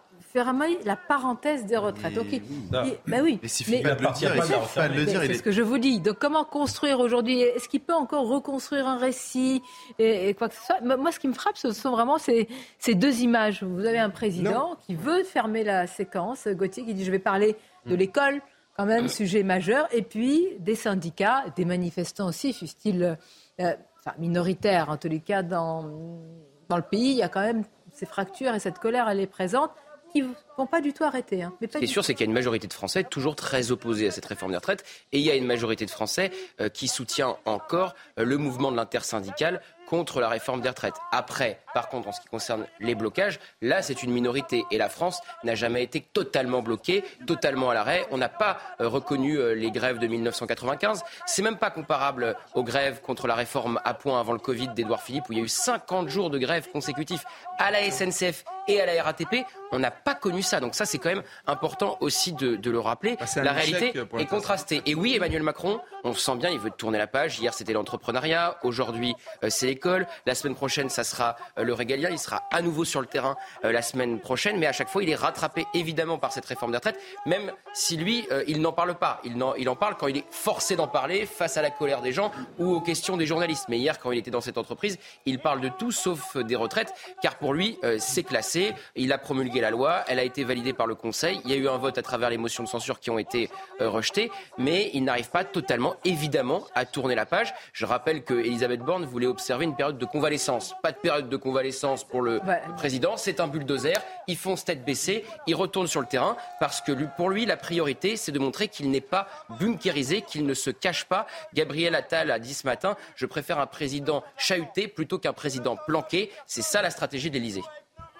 la parenthèse des retraites. Donc, bah oui. Mais s'il pas le dire, C'est ce que je vous dis. Donc, comment construire aujourd'hui? Est-ce qu'il peut encore reconstruire un récit et, quoi que ce soit? Moi, ce qui me frappe, ce sont vraiment ces, ces deux images. Vous avez un président qui veut fermer la séquence, Gauthier, qui dit je vais parler de mm. l'école, quand même, sujet majeur, et puis des syndicats, des manifestants aussi, fussent-ils euh, enfin, minoritaires, en tous les cas, dans, dans le pays, il y a quand même ces fractures et cette colère, elle est présente qui ne vont pas du tout arrêter. Hein. Mais Ce qui est sûr, c'est qu'il y a une majorité de Français toujours très opposés à cette réforme des retraites. Et il y a une majorité de Français euh, qui soutient encore euh, le mouvement de l'intersyndicale contre la réforme des retraites. Après, par contre, en ce qui concerne les blocages, là, c'est une minorité. Et la France n'a jamais été totalement bloquée, totalement à l'arrêt. On n'a pas euh, reconnu euh, les grèves de 1995. C'est même pas comparable aux grèves contre la réforme à point avant le Covid d'Edouard Philippe, où il y a eu 50 jours de grève consécutifs à la SNCF et à la RATP. On n'a pas connu ça. Donc ça, c'est quand même important aussi de, le rappeler. Bah, la réalité est contrastée. Et oui, Emmanuel Macron, on sent bien, il veut tourner la page. Hier, c'était l'entrepreneuriat. Aujourd'hui, euh, c'est La semaine prochaine, ça sera euh, le régalien. Il sera à nouveau sur le terrain euh, la semaine prochaine. Mais à chaque fois, il est rattrapé évidemment par cette réforme des retraites, même si lui, il n'en parle pas. Il en, il en parle quand il est forcé d'en parler face à la colère des gens ou aux questions des journalistes. Mais hier, quand il était dans cette entreprise, il parle de tout sauf des retraites, car pour lui, c'est classé. Il a promulgué la loi. Elle a été validée par le Conseil. Il y a eu un vote à travers les motions de censure qui ont été rejetées. Mais il n'arrive pas totalement, évidemment, à tourner la page. Je rappelle que Elisabeth Borne voulait observer une période de convalescence. Pas de période de convalescence pour le président. C'est un bulldozer. Ils font tête baissée. Ils retournent sur le terrain parce que pour lui, la priorité, c'est de montrer qu'il n'est pas bunkérisé, qu'il ne se cache pas. Gabriel Attal a dit ce matin Je préfère un président chahuté plutôt qu'un président planqué. C'est ça la stratégie d'Elysée.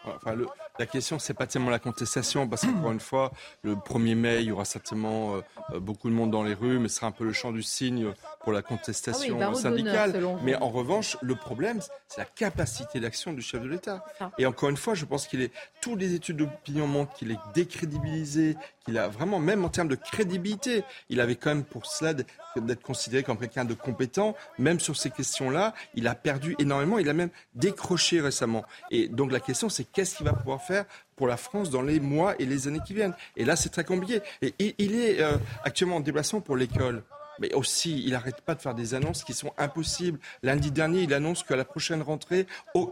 Enfin, le, la question, c'est pas tellement la contestation, parce qu'encore une fois, le 1er mai, il y aura certainement euh, euh, beaucoup de monde dans les rues, mais ce sera un peu le champ du cygne pour la contestation ah syndicale. mais en revanche, le problème, c'est la capacité d'action du chef de l'État. Et encore une fois, je pense qu'il est, toutes les études d'opinion montrent qu'il est décrédibilisé, qu'il a vraiment, même en termes de crédibilité, il avait quand même pour cela d'être considéré comme quelqu'un de compétent, même sur ces questions-là, il a perdu énormément, il a même décroché récemment. Et donc la question, c'est qu'est-ce qu'il va pouvoir faire pour la France dans les mois et les années qui viennent? Et là, c'est très compliqué. Et, il est euh, actuellement en déplacement pour l'école mais aussi, il n'arrête pas de faire des annonces qui sont impossibles. Lundi dernier, il annonce qu'à la prochaine rentrée,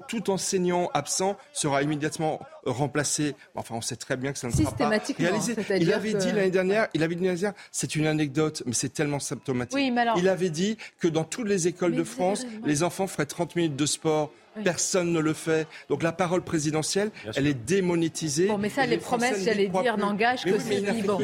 tout enseignant absent sera immédiatement remplacé. Enfin, on sait très bien que ça ne sera pas réalisé. Il avait dit l'année dernière, il avait dit l'année dernière, c'est une anecdote, mais c'est tellement symptomatique. Il avait dit que dans toutes les écoles de France, les enfants feraient 30 minutes de sport. Personne ne le fait. Donc la parole présidentielle, elle est démonétisée. Bon, mais ça, les, promesses, j'allais dire, n'engagent que c'est bon.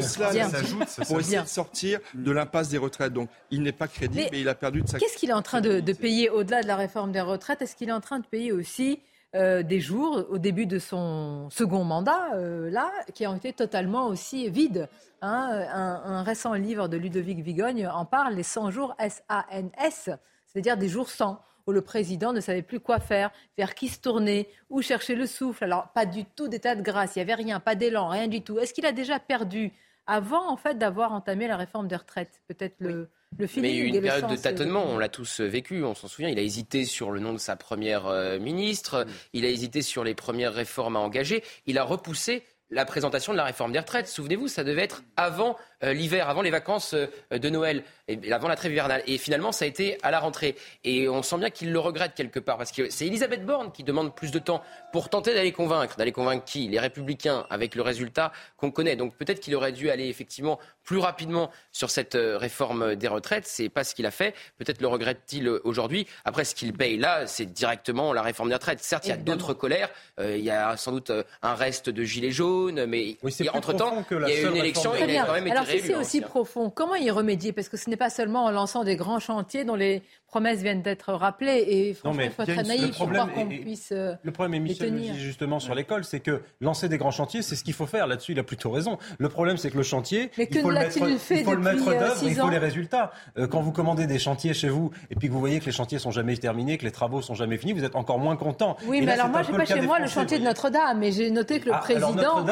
pour essayer de sortir de l'impasse des retraites. Donc il n'est pas crédible et il a perdu de sa. Qu'est-ce qu'il est en train de, payer au-delà de la réforme des retraites? Est-ce qu'il est en train de payer aussi euh, des jours au début de son second mandat, euh, là, qui ont été totalement aussi vides. Hein? Un, un, récent livre de Ludovic Vigogne en parle, les 100 jours S-A-N-S, c'est-à-dire des jours sans où le président ne savait plus quoi faire, vers qui se tourner, où chercher le souffle. Alors, pas du tout d'état de grâce, il n'y avait rien, pas d'élan, rien du tout. Est-ce qu'il a déjà perdu avant, en fait, d'avoir entamé la réforme des retraites? Peut-être le, le feeling Mais il y a eu une période de tâtonnement, on l'a tous vécu, on s'en souvient. Il a hésité sur le nom de sa première euh, ministre, il a hésité sur les premières réformes à engager, il a repoussé la présentation de la réforme des retraites. Souvenez-vous, ça devait être avant euh, l'hiver, avant les vacances euh, de Noël, et avant la trêve hivernale. Et finalement, ça a été à la rentrée. Et on sent bien qu'il le regrette quelque part, parce que c'est Elisabeth Borne qui demande plus de temps pour tenter d'aller convaincre. D'aller convaincre qui? Les Républicains, avec le résultat qu'on connaît. Donc peut-être qu'il aurait dû aller effectivement plus rapidement sur cette euh, réforme des retraites. C'est pas ce qu'il a fait. Peut-être le regrette-t-il aujourd'hui. Après, ce qu'il paye là, c'est directement la réforme des retraites. Certes, il y a d'autres colères. il y a sans doute un reste de gilets jaunes, mais entre-temps, il y a eu une élection et il a quand même été c'est aussi profond, comment y remédier? Parce que ce n'est pas seulement en lançant des grands chantiers dont les promesses viennent d'être rappelées. Et franchement, il faut être naïf pour croire qu'on puisse. Euh, le problème, et Michel dit justement sur l'école, c'est que lancer des grands chantiers, c'est ce qu'il faut faire. Là-dessus, il a plutôt raison. Le problème, c'est que le chantier, il faut le mettre, il faut le mettre euh, d'œuvre, il faut les résultats. Euh, quand vous commandez des chantiers chez vous et puis que vous voyez que les chantiers sont jamais terminés, que les travaux sont jamais finis, vous êtes encore moins content. Oui, mais alors moi, j'ai pas chez moi le chantier de Notre-Dame, mais j'ai noté que le ah, président.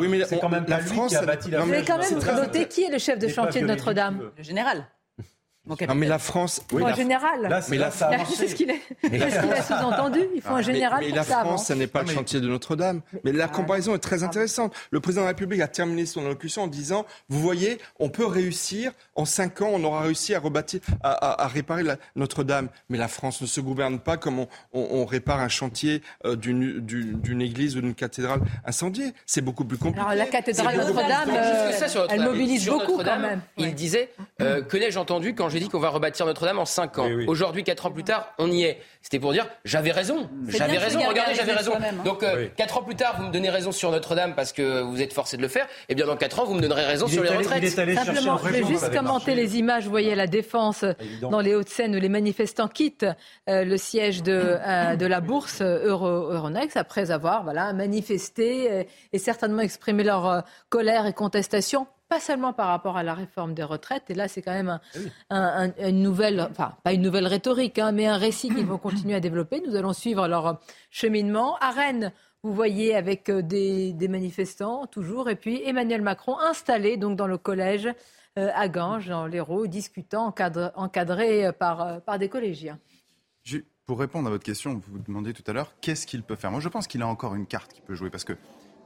Oui, mais c'est quand même la lui qui a bâti la. Mais quand même noté qui est le chef de chantier de Notre-Dame Le général. Non, mais la France. Oui, un général. Là, mais là, ça C'est ce qu'il a sous-entendu. Il faut un général. Mais, la France, ce n'est pas le chantier de Notre-Dame. Mais la comparaison est très intéressante. Le président de la République a terminé son allocution en disant Vous voyez, on peut réussir. En cinq ans, on aura réussi à rebâtir, à, réparer Notre-Dame. Mais la France ne se gouverne pas comme on, répare un chantier euh, d'une église ou d'une cathédrale incendiée. C'est beaucoup plus compliqué. Alors, la cathédrale Notre-Dame, euh, elle mobilise beaucoup quand même. Il disait euh, Que n'ai-je entendu quand j'ai j'ai dit qu'on va rebâtir Notre-Dame en 5 ans. Aujourd'hui, 4 ans plus tard, on y est. C'était pour dire, j'avais raison. J'avais raison, regardez, j'avais raison. hein. Donc, 4 ans plus tard, vous me donnez raison sur Notre-Dame parce que vous êtes forcé de le faire. Et bien, dans 4 ans, vous me donnerez raison Il sur est les allé- retraites. il est allé chercher Simplement, en je vais région, juste commenter les images. Vous voyez la défense Évident. dans les Hauts-de-Seine où les manifestants quittent euh, le siège de, euh, de la bourse euh, Euro- Euronext après avoir voilà, manifesté euh, et certainement exprimé leur euh, colère et contestation. Pas seulement par rapport à la réforme des retraites, et là c'est quand même un, un- un- une nouvelle, enfin pas une nouvelle rhétorique, hein, mais un récit qu'ils vont continuer à développer. Nous allons suivre leur cheminement. À Rennes, vous voyez avec euh, des, des manifestants toujours, et puis Emmanuel Macron installé donc dans le collège euh, à Ganges, dans l'Hérault, discutant, encadre- encadré euh, par, par des collégiens. Pour répondre à votre question, vous vous demandez tout à l'heure qu'est-ce qu'il peut faire? Moi, je pense qu'il a encore une carte qu'il peut jouer parce que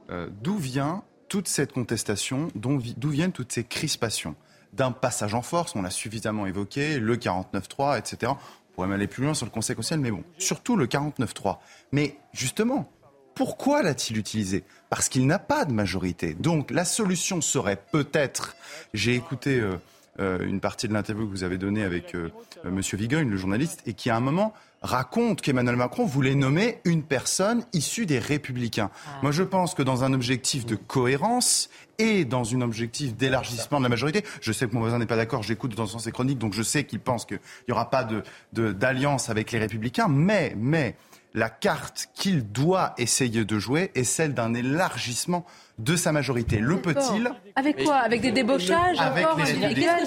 euh, d'où vient toute cette contestation, d'où viennent toutes ces crispations D'un passage en force, on l'a suffisamment évoqué, le 49.3, etc. On pourrait même aller plus loin sur le Conseil constitutionnel, mais bon, surtout le 49.3. Mais justement, pourquoi l'a-t-il utilisé? Parce qu'il n'a pas de majorité. Donc la solution serait peut-être, j'ai écouté euh, euh, une partie de l'interview que vous avez donnée avec euh, Monsieur Vigogne, le journaliste, et qui à un moment raconte qu'Emmanuel Macron voulait nommer une personne issue des Républicains. Moi, je pense que dans un objectif de cohérence et dans un objectif d'élargissement de la majorité, je sais que mon voisin n'est pas d'accord, j'écoute de temps en temps ses chroniques, donc je sais qu'il pense qu'il n'y aura pas de- de- d'alliance avec les Républicains, mais, mais la carte qu'il doit essayer de jouer est celle d'un élargissement de sa majorité. Le peut-il Avec quoi? Avec des débauchages Avec encore les individuels.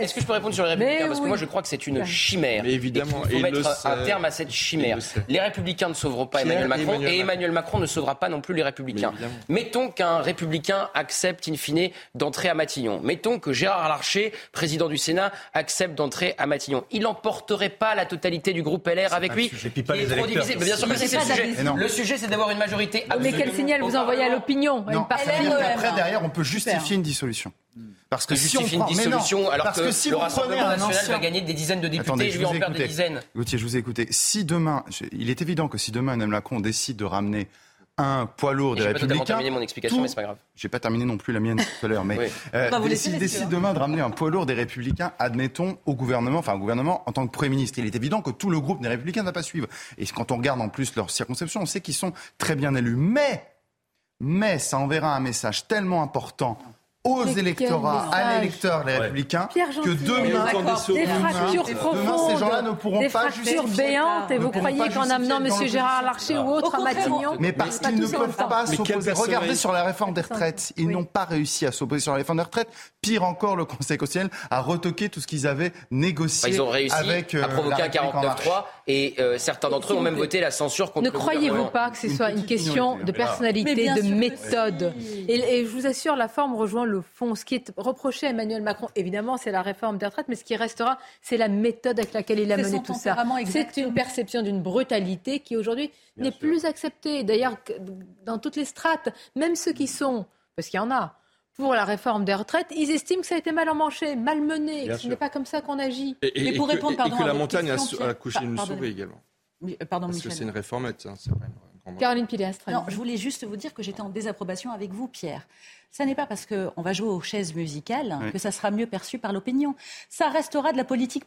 Est-ce que je peux répondre sur les républicains Mais Parce que moi, je crois que c'est une chimère. Mais évidemment, faut il le mettre un sait. terme à cette chimère. Sait. Les républicains ne sauveront pas Emmanuel Macron et Emmanuel Macron ne sauvera pas non plus les républicains. Mais. Mettons qu'un républicain accepte in fine d'entrer à Matignon. Mettons que Gérard Larcher, président du Sénat, accepte d'entrer à Matignon. Il n'emporterait pas la totalité du groupe LR avec lui. sujet. Pas Il est les trop divisé. Mais bien sûr que c'est le sujet. Le sujet, c'est d'avoir une majorité Mais absolue quel signal vous envoyez à l'opinion Non, Une qu'après, derrière, on peut justifier une dissolution. Parce que si on une prend, non, dissolution alors parce que, que si le Rassemblement national ancien- va gagner des dizaines de députés Attendez, je lui vous en ai perd des dizaines. Gauthier, je vous ai écouté. Si demain, je- il est évident que si demain Emmanuel Macron décide de ramener un poids lourd des J'ai pas totalement Républicains, terminé mon explication, tout- mais c'est pas grave. J'ai pas terminé non plus la mienne tout à l'heure, mais Oui. euh, laisser, s'il décide hein. demain de ramener un poids lourd des Républicains, admettons au gouvernement, enfin au gouvernement en tant que Premier ministre, il est évident que tout le groupe des Républicains ne va pas suivre. Et quand on regarde en plus leur circonscription, on sait qu'ils sont très bien élus. Mais, mais ça enverra un message tellement important aux électorats, à message l'électeur, les Républicains, que demain, des fractures demain, profondes, ces gens-là ne pourront des pas fractures justifier- béantes, et ne vous pourront croyez pas qu'en justifier amenant M. Gérard. Larcher ou autre Au à Matignon, Mais parce qu'ils ne peuvent pas s'opposer. Regardez sur la réforme des retraites. Ils Oui. n'ont pas réussi à s'opposer sur la réforme des retraites. Pire encore, le Conseil constitutionnel a retoqué tout ce qu'ils avaient négocié ils ont réussi avec euh, à provoquer la un République en marche. 49-3 et euh, certains d'entre eux ont même voté la censure contre Ne croyez-vous pas que ce soit une question minorité, de personnalité, de sûr méthode et, et je vous assure, la forme rejoint le fond. Ce qui est reproché à Emmanuel Macron, évidemment, c'est la réforme des retraites, mais ce qui restera, c'est la méthode avec laquelle il a mené tout ça. C'est une perception d'une brutalité qui aujourd'hui n'est plus acceptée. D'ailleurs, dans toutes les strates, même ceux qui sont, parce qu'il y en a, pour la réforme des retraites, ils estiment que ça a été mal emmanché, mal mené, Bien que ce n'est pas comme ça qu'on agit. Et, et- Mais pour et que- répondre, et pardon, que à la montagne a, Pierre- accouché d'une pardon. souris également. Euh, Pardon, Parce que c'est une réformette. hein, c'est vrai, Caroline Pilastre. Non, je voulais juste vous dire que j'étais en désapprobation avec vous, Pierre. Ça n'est pas parce qu'on va jouer aux chaises musicales Oui. que ça sera mieux perçu par l'opinion. Ça restera de la politique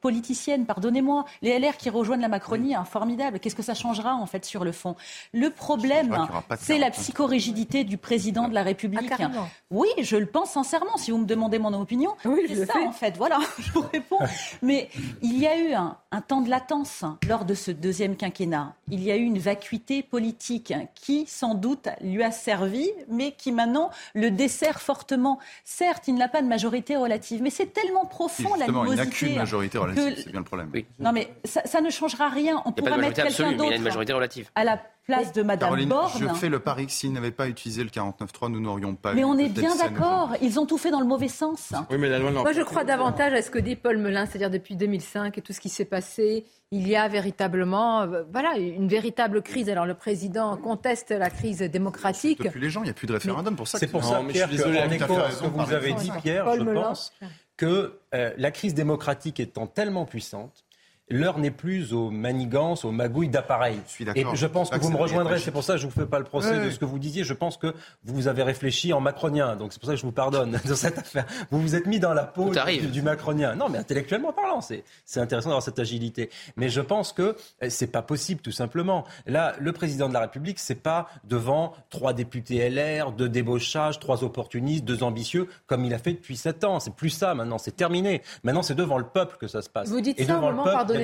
politicienne, pardonnez-moi. Les LR qui rejoignent la Macronie, hein, formidable. Qu'est-ce que ça changera en fait sur le fond? Le problème, c'est la 40. psychorigidité du président de la République. Ah, oui, je le pense sincèrement. Si vous me demandez mon opinion, c'est ça fais. en fait. Voilà, je vous réponds. Mais il y a eu un, un temps de latence lors de ce deuxième quinquennat. Il y a eu une vacuité politique qui, sans doute, lui a servi, mais qui maintenant le dessert fortement. Certes, il n'a pas de majorité relative, mais c'est tellement profond Justement, il n'a qu'une majorité relative, que- c'est bien le problème. Oui. Non, mais ça, ça ne changera rien. On Il n'y a pas pourra de mettre majorité quelqu'un absolue, mais il y a une d'autre majorité relative. à la place de Madame Caroline, Borne. je fais le pari que s'ils n'avaient pas utilisé le 49.3, nous n'aurions pas Mais eu on est bien d'accord. Ils ont tout fait dans le mauvais sens. Oui, mais la loi Moi, je crois davantage à ce que dit Paul Melun, c'est-à-dire depuis 2005 et tout ce qui s'est passé, il y a véritablement, euh, voilà, une véritable crise. Alors le président conteste la crise démocratique. Depuis les gens, il n'y a plus de référendum pour ça. C'est que- pour Non, ça, je Pierre, suis désolé, qu'en tout à fait écho à ce raison, que vous avez dit, Pierre, Paul je Melun. pense que euh, la crise démocratique étant tellement puissante, l'heure n'est plus aux manigances, aux magouilles d'appareils. Je suis Et je pense que vous me rejoindrez, c'est pour ça que je ne vous fais pas le procès de ce que vous disiez. Je pense que vous avez réfléchi en macronien, donc c'est pour ça que je vous pardonne dans cette affaire. Vous vous êtes mis dans la peau du, du macronien. Non, mais intellectuellement parlant, c'est intéressant d'avoir cette agilité. Mais je pense que euh, c'est pas possible, tout simplement. Là, le président de la République, c'est pas devant trois députés LR, deux débauchages, trois opportunistes, deux ambitieux, comme il a fait depuis sept ans. C'est plus ça maintenant, c'est terminé. Maintenant, c'est devant le peuple que ça se passe. Vous dites Et ça au devant le moment, peuple,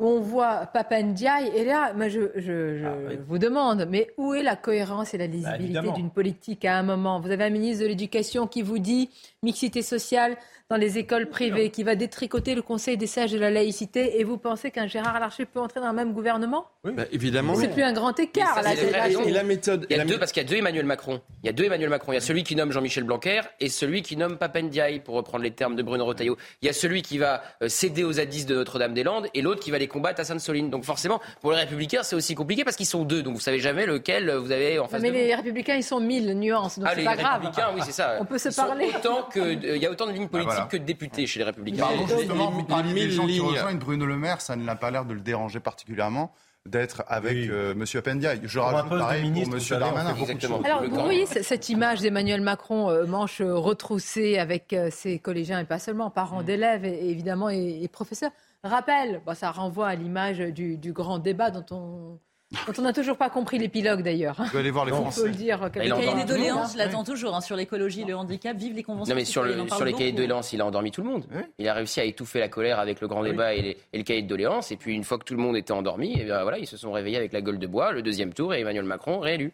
où on voit Papa Ndiaye, et là, moi, je, je- je vous demande, mais où est la cohérence et la lisibilité Bah, évidemment. d'une politique à un moment? Vous avez un ministre de l'Éducation qui vous dit mixité sociale dans les écoles privées, qui va détricoter le Conseil des sages de la laïcité, et vous pensez qu'un Gérard Larcher peut entrer dans le même gouvernement? Bah, évidemment. C'est plus un grand écart, Ça, là. c'est c'est- vrai, là, et Et la méthode. Il y a la deux, parce qu'il y a deux Emmanuel Macron. Il y a deux Emmanuel Macron. Il y a celui qui nomme Jean-Michel Blanquer et celui qui nomme Papendiaï, pour reprendre les termes de Bruno Retailleau. Il y a celui qui va euh, céder aux zadistes de Notre-Dame-des-Landes et l'autre qui va les combattre à Sainte-Soline. Donc forcément, pour les Républicains, c'est aussi compliqué parce qu'ils sont deux. Donc vous savez jamais lequel vous avez en face mais de les vous. Républicains, ils sont mille nuances, donc Ah, c'est pas grave. Républicains, oui, c'est ça. On peut se Ils parler. Autant que, euh, il y a autant de lignes politiques voilà. que de députés chez les Républicains. Pardon, justement, les- les des gens qui lignes. rejoignent Bruno Le Maire, ça ne l'a pas l'air de le déranger particulièrement d'être avec Oui. euh, Monsieur Pendiaï. Je rajoute poste de pareil ministre, pour savez, fait Darmanin. Exactement. Alors, vous voyez cette image d'Emmanuel Macron, euh, manche retroussée avec euh, ses collégiens et pas seulement, parents d'élèves et, et évidemment et, et professeurs. Rappel, bon, ça renvoie à l'image du, du grand débat dont on dont on n'a toujours pas compris l'épilogue d'ailleurs. Vous allez voir les On Français. peut le dire. il Le cahier des doléances, je l'attends toujours, hein, sur l'écologie, le handicap, vive les conventions. Non mais sur, le, on les cahiers de beaucoup. doléances, il a endormi tout le monde. Oui. Il a réussi à étouffer la colère avec le grand débat et, les- et le cahier de doléances. Et puis une fois que tout le monde était endormi, et bien voilà, ils se sont réveillés avec la gueule de bois, le deuxième tour et Emmanuel Macron réélu.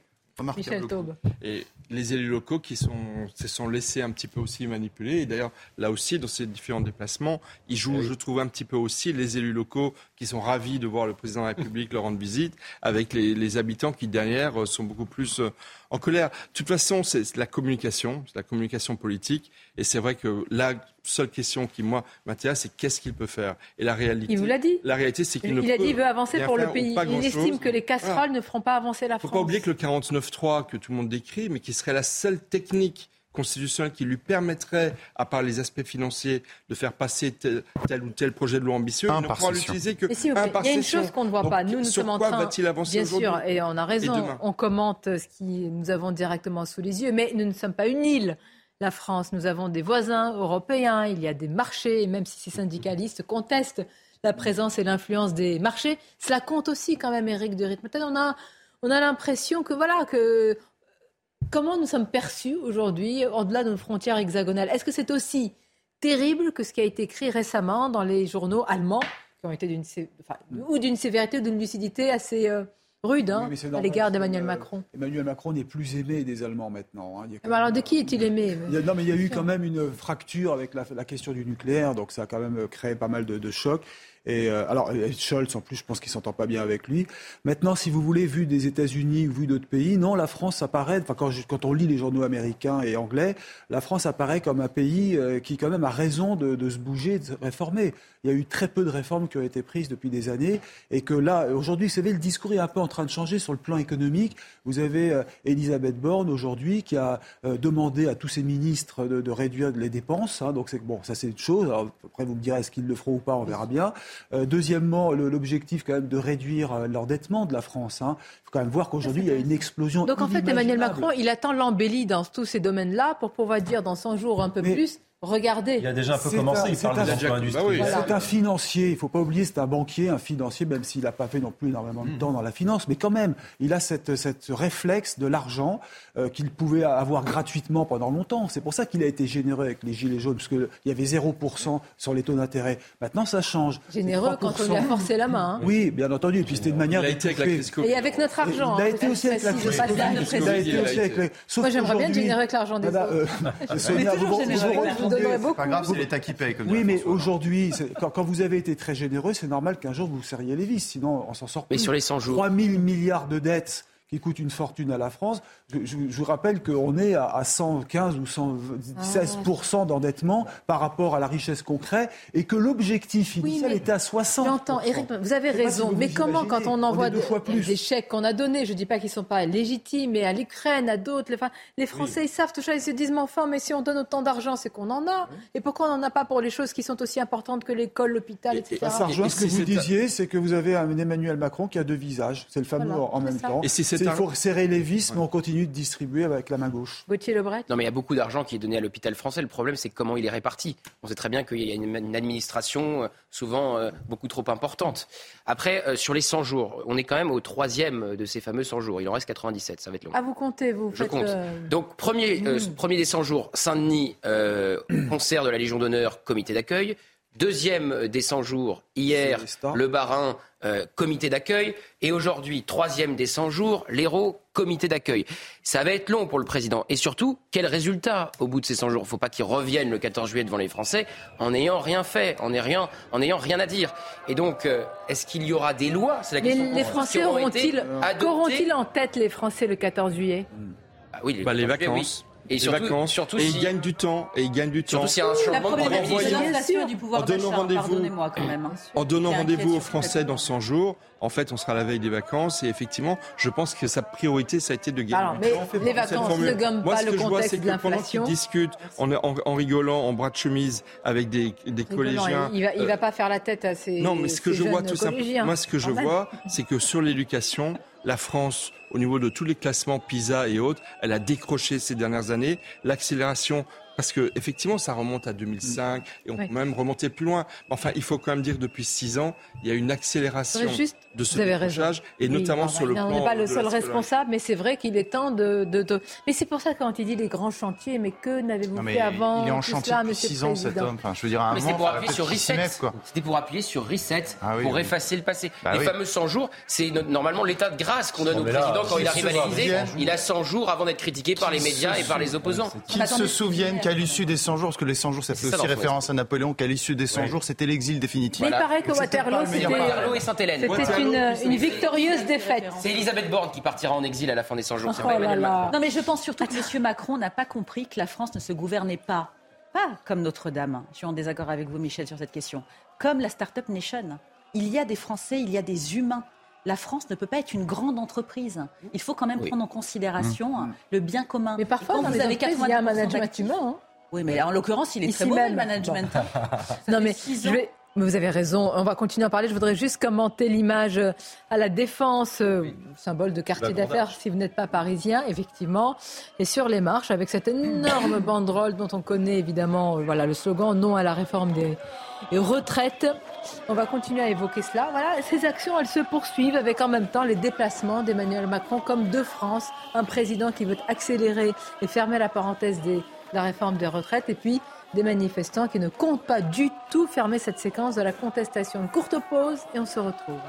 Michel. Taube. Et les élus locaux qui sont, se sont laissés un petit peu aussi manipuler. Et d'ailleurs, là aussi, dans ces différents déplacements, ils jouent, je trouve, un petit peu aussi les élus locaux qui sont ravis de voir le président de la République leur rendre visite, avec les, les habitants qui, derrière, euh, sont beaucoup plus euh, en colère. De toute façon, c'est la communication, c'est la communication politique. Et c'est vrai que la seule question qui, moi, m'intéresse, c'est qu'est-ce qu'il peut faire? Et la réalité. Il vous l'a dit. La réalité, c'est qu'il ne Il a peut dit qu'il veut avancer pour le pays. Il estime que les casseroles Voilà. ne feront pas avancer la Il ne faut France. pas oublier que le 49.3 que tout le monde décrit, mais qui serait la seule technique constitutionnelle qui lui permettrait, à part les aspects financiers, de faire passer tel, tel ou tel projet de loi ambitieux, Un il ne pourra l'utiliser que vous un par il y a une session. chose qu'on ne voit Donc, pas. Nous, nous sur sommes en quoi train, va-t-il avancer bien sûr, et on a raison. On commente ce qui nous avons directement sous les yeux, mais nous ne sommes pas une île. La France, nous avons des voisins européens. Il y a des marchés, et même si ces syndicalistes contestent la présence et l'influence des marchés, cela compte aussi quand même, Éric de rythme. Peut-être on a, on a l'impression que voilà que comment nous sommes perçus aujourd'hui au-delà de nos frontières hexagonales. Est-ce que c'est aussi terrible que ce qui a été écrit récemment dans les journaux allemands, qui ont été d'une enfin, ou d'une sévérité ou d'une lucidité assez euh, rude hein, Oui, à l'égard d'Emmanuel euh, Macron? Emmanuel Macron n'est plus aimé des Allemands maintenant. hein. Il y a quand Mais Alors même, de qui est-il aimé? Il y a- non, mais il y a eu quand même une fracture avec la, la question du nucléaire, donc ça a quand même créé pas mal de, de chocs. Et euh, alors, Scholz, en plus, je pense qu'il s'entend pas bien avec lui. Maintenant, si vous voulez, vu des États-Unis ou vu d'autres pays, non, la France apparaît. Enfin, quand, on lit les journaux américains et anglais, la France apparaît comme un pays euh, qui, quand même, a raison de, se bouger, de se réformer. Il y a eu très peu de réformes qui ont été prises depuis des années, et que là, aujourd'hui, vous savez, le discours est un peu en train de changer sur le plan économique. Vous avez euh, Elisabeth Borne aujourd'hui qui a euh, demandé à tous ses ministres de, réduire les dépenses. hein. donc bon, ça c'est une chose. Après, vous me direz est-ce qu'ils le feront ou pas, on verra bien. Euh, deuxièmement, l'objectif quand même de réduire euh, l'endettement de la France. Il faut quand même voir qu'aujourd'hui il y a une explosion. Donc en fait, Emmanuel. Macron, il attend l'embellie dans tous ces domaines-là pour pouvoir dire dans 100 jours un peu plus, regardez. Il a déjà un peu commencé, un- il parle des emplois Bah oui. Voilà. C'est un financier, il ne faut pas oublier, c'est un banquier, un financier, même s'il n'a pas fait non plus énormément Hmm. de temps dans la finance, mais quand même, il a cette, cette réflexe de l'argent euh, qu'il pouvait avoir gratuitement pendant longtemps. C'est pour ça qu'il a été généreux avec les gilets jaunes, parce qu'il y avait 0% sur les taux d'intérêt. Maintenant, ça change. Généreux quand on lui a 3%. forcé la main. hein. Oui, bien entendu, et puis c'était une manière Il a été avec la crise Covid. Et avec notre argent. Il a hein, été aussi avec la crise Covid. Moi, j'aimerais bien être généreux avec l'argent des autres. rendez- donnerais beaucoup. C'est pas grave, c'est l'État qui paye. Comme Oui, mais aujourd'hui, quand, quand vous avez été très généreux, c'est normal qu'un jour vous serriez les vis, sinon on s'en sort Mais plus. sur les 100 jours. 3 000 milliards de dettes qui coûte une fortune à la France. Je, je- je vous rappelle qu'on est à, à 115 ou 116 d'endettement par rapport à la richesse qu'on crée et que l'objectif initial mais était à 60 J'entends, Eric, vous avez raison. si vous mais vous comment, imaginez, quand on on envoie est deux des, fois plus. des chèques qu'on a donnés, je ne dis pas qu'ils ne sont pas légitimes, mais à l'Ukraine, à d'autres, les, Français, ils savent tout ça, ils se disent, mais enfin, mais si on donne autant d'argent, c'est qu'on en a. Et pourquoi on n'en a pas pour les choses qui sont aussi importantes que l'école, l'hôpital, etc. Bah, ça rejoint ce que vous disiez, c'est que vous avez un Emmanuel Macron qui a deux visages. C'est le fameux Voilà, en même ça. temps. Et si il un- faut serrer les vis, mais on continue de distribuer avec la main gauche. Gauthier Lebret Non, mais il y a beaucoup d'argent qui est donné à l'hôpital français. Le problème, c'est comment il est réparti. On sait très bien qu'il y a une, une administration euh, souvent euh, beaucoup trop importante. Après, euh, sur les 100 jours, on est quand même au troisième de ces fameux 100 jours. Il en reste 97, ça va être long. Ah, vous comptez, vous Je faites, compte. euh, Donc, premier, euh, premier des 100 jours, Saint-Denis, euh, concert de la Légion d'honneur, comité d'accueil. Deuxième des 100 jours, hier, le Barin, euh, comité d'accueil. Et aujourd'hui, troisième des 100 jours, l'Hérault, comité d'accueil. Ça va être long pour le président. Et surtout, quel résultat au bout de ces 100 jours? Il ne faut pas qu'il revienne le 14 juillet devant les Français en n'ayant rien fait, en n'ayant, en n'ayant rien à dire. Et donc, euh, est-ce qu'il y aura des lois? C'est la Mais question qu'on les Français auront auront-ils en tête, les Français, le 14 juillet? Ah oui, Bah, les 14 juillet, oui. Et les surtout, vacances. surtout et si- ils gagnent du temps. Et ils gagnent du Surtout temps. s'il y a un changement En de donnant rendez-vous- pardonnez-moi quand même. En donnant Qui est rendez-vous inquiète aux Français dans 100 jours, en fait, on sera à la veille des vacances et effectivement, je pense que sa priorité, ça a été de gagner. Alors, mais les vacances ne gomment Moi, ce le que je vois, c'est de que pendant qu'ils l'inflation. discutent en, en- en rigolant, en bras de chemise avec des, des collégiens. il, il va, il euh, va pas faire la tête à ses non, mais ce que ces je vois tout simplement, collégiens, moi ce que je vois, c'est que sur l'éducation, la France, au niveau de tous les classements PISA et autres, elle a décroché ces dernières années. L'accélération, parce que effectivement, ça remonte à 2005 et on Oui. peut même remonter plus loin. Enfin, il faut quand même dire depuis six ans, il y a une accélération juste- de ce vous avez raison. décrochage et Oui, notamment sur le plan. On n'est pas le seul responsable, mais c'est vrai qu'il est temps de. de- de- Mais c'est pour ça que quand il dit les grands chantiers, mais que n'avez-vous fait avant il est en chantier depuis monsieur 6 le ans, cet homme. Enfin, je veux dire, à un Mais moment, c'était pour appuyer sur Reset. C'était pour appuyer sur Reset, Ah oui, pour oui. effacer le passé. Bah les oui. fameux 100 jours, c'est no- normalement l'état de grâce qu'on donne au président quand il arrive à l'Élysée. Il a 100 jours avant d'être critiqué par les médias et par les opposants. Qu'ils se souviennent qu'à l'issue des 100 jours, parce que les 100 jours, ça fait aussi référence à Napoléon, qu'à l'issue des 100 Ouais. jours, c'était l'exil définitif. Mais il paraît que Waterloo, c'était-. Sainte-Hélène. C'était une, une victorieuse défaite. C'est Elisabeth Borne qui partira en exil à la fin des 100 jours. c'est Oh pas Emmanuel. Macron. Non, mais je pense surtout que M. Macron n'a pas compris que la France ne se gouvernait pas, pas comme Notre-Dame. Je suis en désaccord avec vous, Michel, sur cette question. Comme la Startup Nation. Il y a des Français, il y a des humains. La France ne peut pas être une grande entreprise. Il faut quand même Oui. prendre en considération hein, le bien commun. Mais parfois, dans vous les avez il y a un 90% management humain. hein. Oui, mais en l'occurrence, il est Ici très même. le management. Bon. Non, mais je vais- mais vous avez raison, on va continuer à en parler. Je voudrais juste commenter l'image euh, à la défense, euh, symbole de quartier d'affaires si vous n'êtes pas parisien, effectivement, et sur les marches avec cette énorme banderole dont on connaît évidemment euh, voilà, le slogan non à la réforme des retraites. On va continuer à évoquer cela. Voilà, ces actions, elles se poursuivent avec en même temps les déplacements d'Emmanuel Macron comme de France, un président qui veut accélérer et fermer la parenthèse de la réforme des retraites, et puis des manifestants qui ne comptent pas du tout fermer cette séquence de la contestation. Une courte pause et on se retrouve.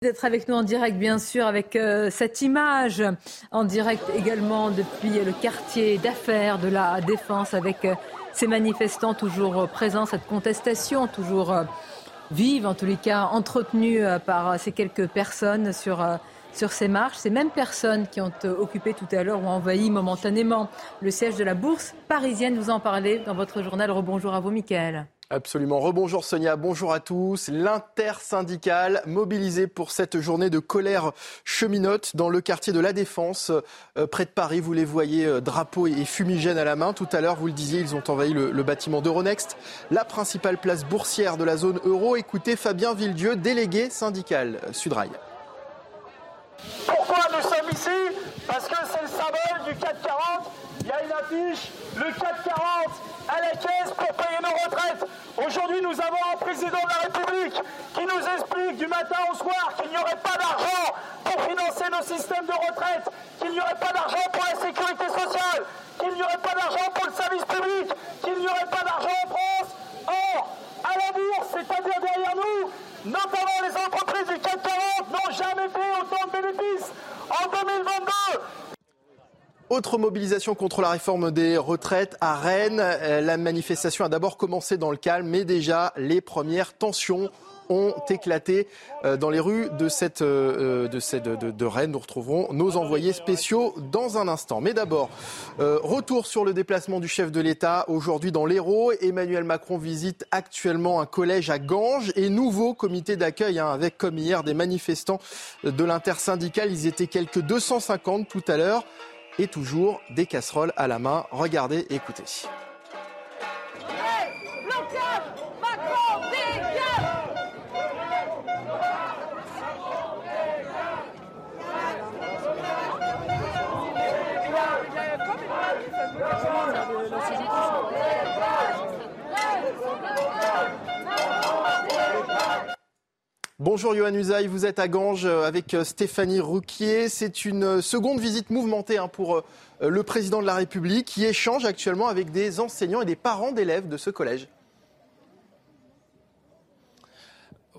d'être avec nous en direct, bien sûr, avec euh, cette image en direct également depuis le quartier d'affaires de la Défense, avec euh, ces manifestants toujours présents, cette contestation toujours euh, vive, en tous les cas entretenue par ces quelques personnes sur, sur ces marches. Ces mêmes personnes qui ont euh, occupé tout à l'heure ou envahi momentanément le siège de la Bourse parisienne. Vous en parlez dans votre journal. Rebonjour à vous, Mickaël. Absolument. Rebonjour Sonia, bonjour à tous. L'intersyndicale mobilisée pour cette journée de colère cheminote dans le quartier de la Défense, euh, près de Paris. Vous les voyez, euh, drapeaux et fumigènes à la main. Tout à l'heure, vous le disiez, ils ont envahi le, bâtiment d'Euronext, la principale place boursière de la zone euro. Écoutez Fabien Villedieu, délégué syndical Sudrail. Pourquoi nous sommes ici? Parce que c'est le symbole du 440. Il y a une affiche, le 440 à la caisse pour payer nos retraites. Aujourd'hui, nous avons un président de la République qui nous explique du matin au soir qu'il n'y aurait pas d'argent pour financer nos systèmes de retraite, qu'il n'y aurait pas d'argent pour la sécurité sociale, qu'il n'y aurait pas d'argent pour le service public, qu'il n'y aurait pas d'argent en France. Or, à la bourse, c'est-à-dire derrière nous, notamment les entreprises du 440 n'ont jamais fait autant de bénéfices. En 2022, Autre mobilisation contre la réforme des retraites à Rennes. Euh, La manifestation a d'abord commencé dans le calme, mais déjà les premières tensions ont éclaté euh, dans les rues de, cette, de, cette, de, Rennes. Nous retrouverons nos envoyés spéciaux dans un instant. Mais d'abord, retour sur le déplacement du chef de l'État aujourd'hui dans l'Hérault. Emmanuel Macron visite actuellement un collège à Ganges et nouveau comité d'accueil hein, avec comme hier des manifestants de l'intersyndicale. Ils étaient quelques 250 tout à l'heure et toujours des casseroles à la main. Regardez, écoutez. Bonjour Johan Usaï, vous êtes à Ganges euh, avec euh, Stéphanie Rouquier. C'est une euh, seconde visite mouvementée hein, pour le président de la République qui échange actuellement avec des enseignants et des parents d'élèves de ce collège.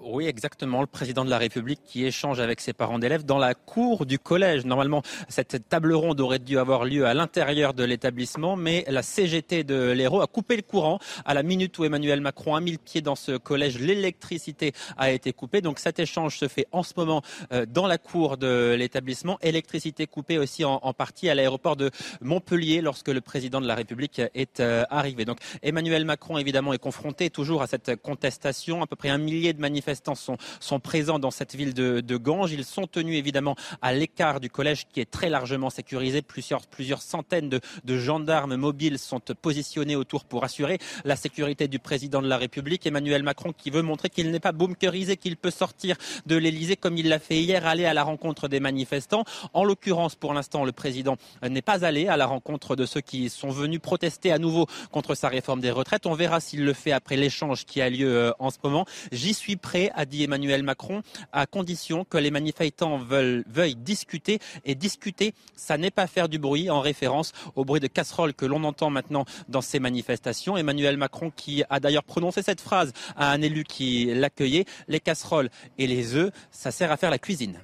Oui, exactement. Le président de la République qui échange avec ses parents d'élèves dans la cour du collège. Normalement, cette table ronde aurait dû avoir lieu à l'intérieur de l'établissement, mais la CGT de l'Hérault a coupé le courant à la minute où Emmanuel Macron a mis le pied dans ce collège. L'électricité a été coupée. Donc cet échange se fait en ce moment euh, dans la cour de l'établissement. Électricité coupée aussi en, partie à l'aéroport de Montpellier lorsque le président de la République est euh, arrivé. Donc Emmanuel Macron, évidemment, est confronté toujours à cette contestation. À peu près un millier de manifestants manifestants sont, présents dans cette ville de, Ganges. Ils sont tenus évidemment à l'écart du collège qui est très largement sécurisé. Plusieurs, centaines de, gendarmes mobiles sont positionnés autour pour assurer la sécurité du président de la République. Emmanuel Macron qui veut montrer qu'il n'est pas bunkerisé, qu'il peut sortir de l'Elysée comme il l'a fait hier, aller à la rencontre des manifestants. En l'occurrence, pour l'instant, le président n'est pas allé à la rencontre de ceux qui sont venus protester à nouveau contre sa réforme des retraites. On verra s'il le fait après l'échange qui a lieu euh, en ce moment. J'y suis prêt a dit Emmanuel Macron, à condition que les manifestants veuillent discuter. Et discuter, ça n'est pas faire du bruit, en référence au bruit de casserole que l'on entend maintenant dans ces manifestations. Emmanuel Macron qui a d'ailleurs prononcé cette phrase à un élu qui l'accueillait, les casseroles et les œufs, ça sert à faire la cuisine.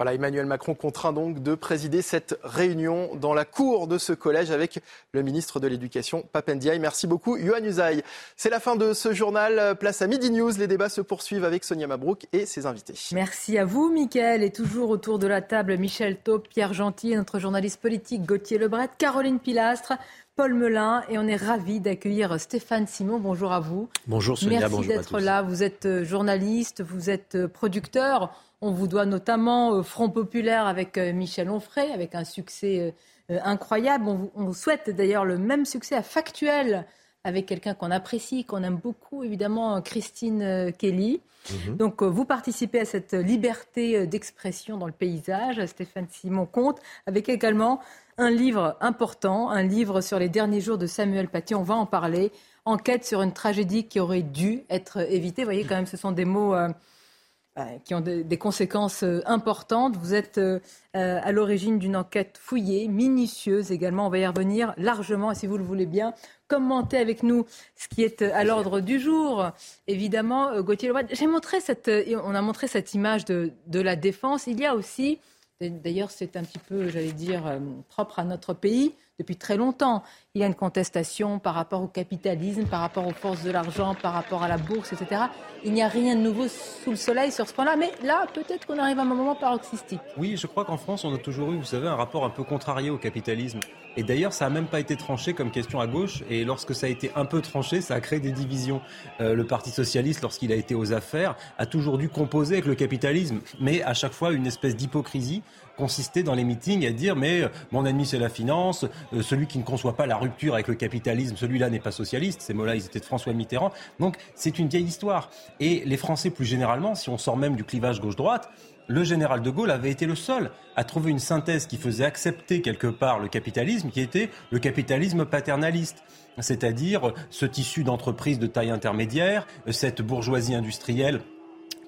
Voilà, Emmanuel Macron contraint donc de présider cette réunion dans la cour de ce collège avec le ministre de l'Éducation, Papendiaï. Merci beaucoup, Yohann Usaï. C'est la fin de ce journal. Place à Midi News. Les débats se poursuivent avec Sonia Mabrouk et ses invités. Merci à vous, Mickaël. Et toujours autour de la table, Michel Taupe, Pierre Gentil, notre journaliste politique, Gauthier Lebret, Caroline Pilastre. Paul Melun et on est ravi d'accueillir Stéphane Simon. Bonjour à vous. Bonjour Sonia, Merci d'être là. Vous êtes euh, journaliste, vous êtes euh, producteur. On vous doit notamment euh, Front Populaire avec Michel Onfray, avec un succès incroyable. On, souhaite d'ailleurs le même succès à Factuel avec quelqu'un qu'on apprécie, qu'on aime beaucoup, évidemment, Christine Kelly. Mhm. Donc, vous participez à cette liberté d'expression dans le paysage. Stéphane Simon compte avec également un livre important, un livre sur les derniers jours de Samuel Paty. On va en parler. Enquête sur une tragédie qui aurait dû être évitée. Vous voyez, quand même, ce sont des mots euh, euh, qui ont des, conséquences euh, importantes. Vous êtes à l'origine d'une enquête fouillée, minutieuse également. On va y revenir largement, si vous le voulez bien. Commentez avec nous ce qui est à l'ordre du jour. Évidemment, Gauthier j'ai montré cette, on a montré cette image de, de la défense. Il y a aussi D'ailleurs, c'est un petit peu, j'allais dire, euh, propre à notre pays depuis très longtemps. Il y a une contestation par rapport au capitalisme, par rapport aux forces de l'argent, par rapport à la bourse, etc. Il n'y a rien de nouveau sous le soleil sur ce point-là, mais là, peut-être qu'on arrive à un moment paroxystique. Oui, je crois qu'en France, on a toujours eu, vous savez, un rapport un peu contrarié au capitalisme. Et d'ailleurs, ça n'a même pas été tranché comme question à gauche. Et lorsque ça a été un peu tranché, ça a créé des divisions. Euh, le Parti socialiste, lorsqu'il a été aux affaires, a toujours dû composer avec le capitalisme, mais à chaque fois une espèce d'hypocrisie consistait dans les meetings à dire mais euh, mon ennemi c'est la finance, euh, celui qui ne conçoit pas la rupture avec le capitalisme, celui-là n'est pas socialiste. Ces mots-là, ils étaient de François Mitterrand. Donc c'est une vieille histoire. Et les Français plus généralement, si on sort même du clivage gauche-droite, le général de Gaulle avait été le seul à trouver une synthèse qui faisait accepter quelque part le capitalisme, qui était le capitalisme paternaliste c'est-à-dire ce tissu d'entreprises de taille intermédiaire, cette bourgeoisie industrielle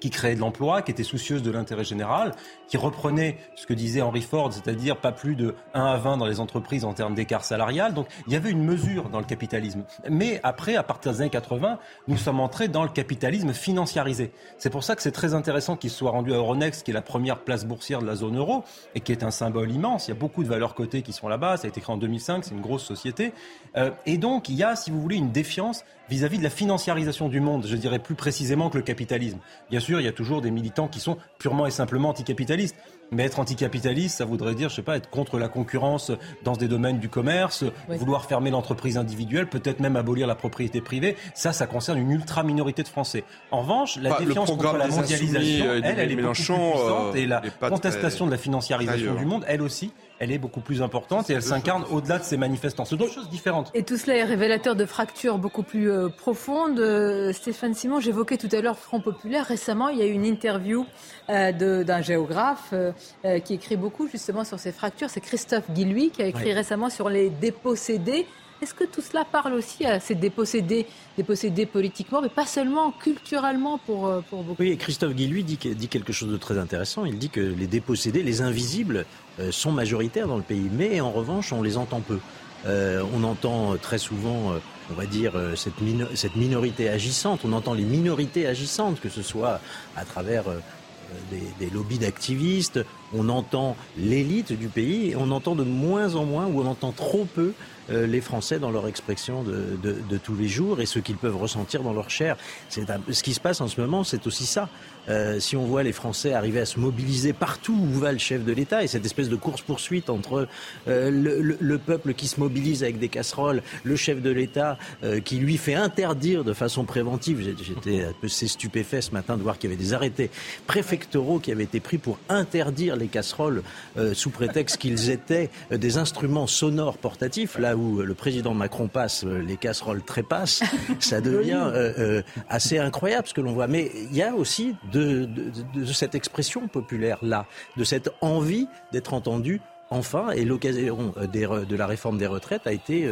qui créait de l'emploi, qui était soucieuse de l'intérêt général, qui reprenait ce que disait Henry Ford, c'est-à-dire pas plus de 1 à 20 dans les entreprises en termes d'écart salarial. Donc il y avait une mesure dans le capitalisme. Mais après, à partir des années 80, nous sommes entrés dans le capitalisme financiarisé. C'est pour ça que c'est très intéressant qu'il soit rendu à Euronext, qui est la première place boursière de la zone euro et qui est un symbole immense. Il y a beaucoup de valeurs cotées qui sont là-bas. Ça a été créé en 2005, c'est une grosse société. Euh, et donc, il y a, si vous voulez, une défiance vis-à-vis de la financiarisation du monde, je dirais plus précisément que le capitalisme. Bien sûr, il y a toujours des militants qui sont purement et simplement anticapitalistes. Mais être anticapitaliste, ça voudrait dire, je sais pas, être contre la concurrence dans des domaines du commerce, vouloir fermer l'entreprise individuelle, peut-être même abolir la propriété privée. Ça, ça concerne une ultra minorité de Français. En revanche, la le défiance contre la mondialisation, Insoumis, euh, elle, elle est beaucoup plus puissante euh, et la contestation très- de la financiarisation du monde, elle aussi, elle est beaucoup plus importante et elle s'incarne au-delà de ces manifestants. C'est deux choses différentes. Et tout cela est révélateur de fractures beaucoup plus euh, profondes. Euh, Stéphane Simon, j'évoquais tout à l'heure Front Populaire. Récemment, il y a eu une interview euh, d'un géographe qui écrit beaucoup justement sur ces fractures. C'est Christophe Guillouis qui a écrit Oui. récemment sur les dépossédés. Est-ce que tout cela parle aussi à ces dépossédés, dépossédés politiquement, mais pas seulement culturellement pour, euh, beaucoup Oui, et Christophe dit, que- dit quelque chose de très intéressant. Il dit que les dépossédés, les invisibles, euh, sont majoritaires dans le pays, mais en revanche, on les entend peu. Euh, on entend très souvent, on va dire, cette, mino- cette minorité agissante. On entend les minorités agissantes, que ce soit à travers des, des lobbies d'activistes. On entend l'élite du pays. On entend de moins en moins, ou on entend trop peu, les Français dans leur expression de, tous les jours et ce qu'ils peuvent ressentir dans leur chair. C'est ce qui se passe en ce moment, c'est aussi ça. Euh, si on voit les Français arriver à se mobiliser partout où va le chef de l'État et cette espèce de course-poursuite entre euh, le, le- le peuple qui se mobilise avec des casseroles, le chef de l'État euh, qui lui fait interdire de façon préventive, j'étais un peu stupéfait ce matin de voir qu'il y avait des arrêtés préfectoraux qui avaient été pris pour interdire les casseroles euh, sous prétexte qu'ils étaient euh, des instruments sonores portatifs, où euh, le président Macron passe, euh, les casseroles trépassent, ça devient euh, assez incroyable ce que l'on voit. Mais il y a aussi de, de- de- de cette expression populaire là, de cette envie d'être entendu. Enfin, et l'occasion de la réforme des retraites a été.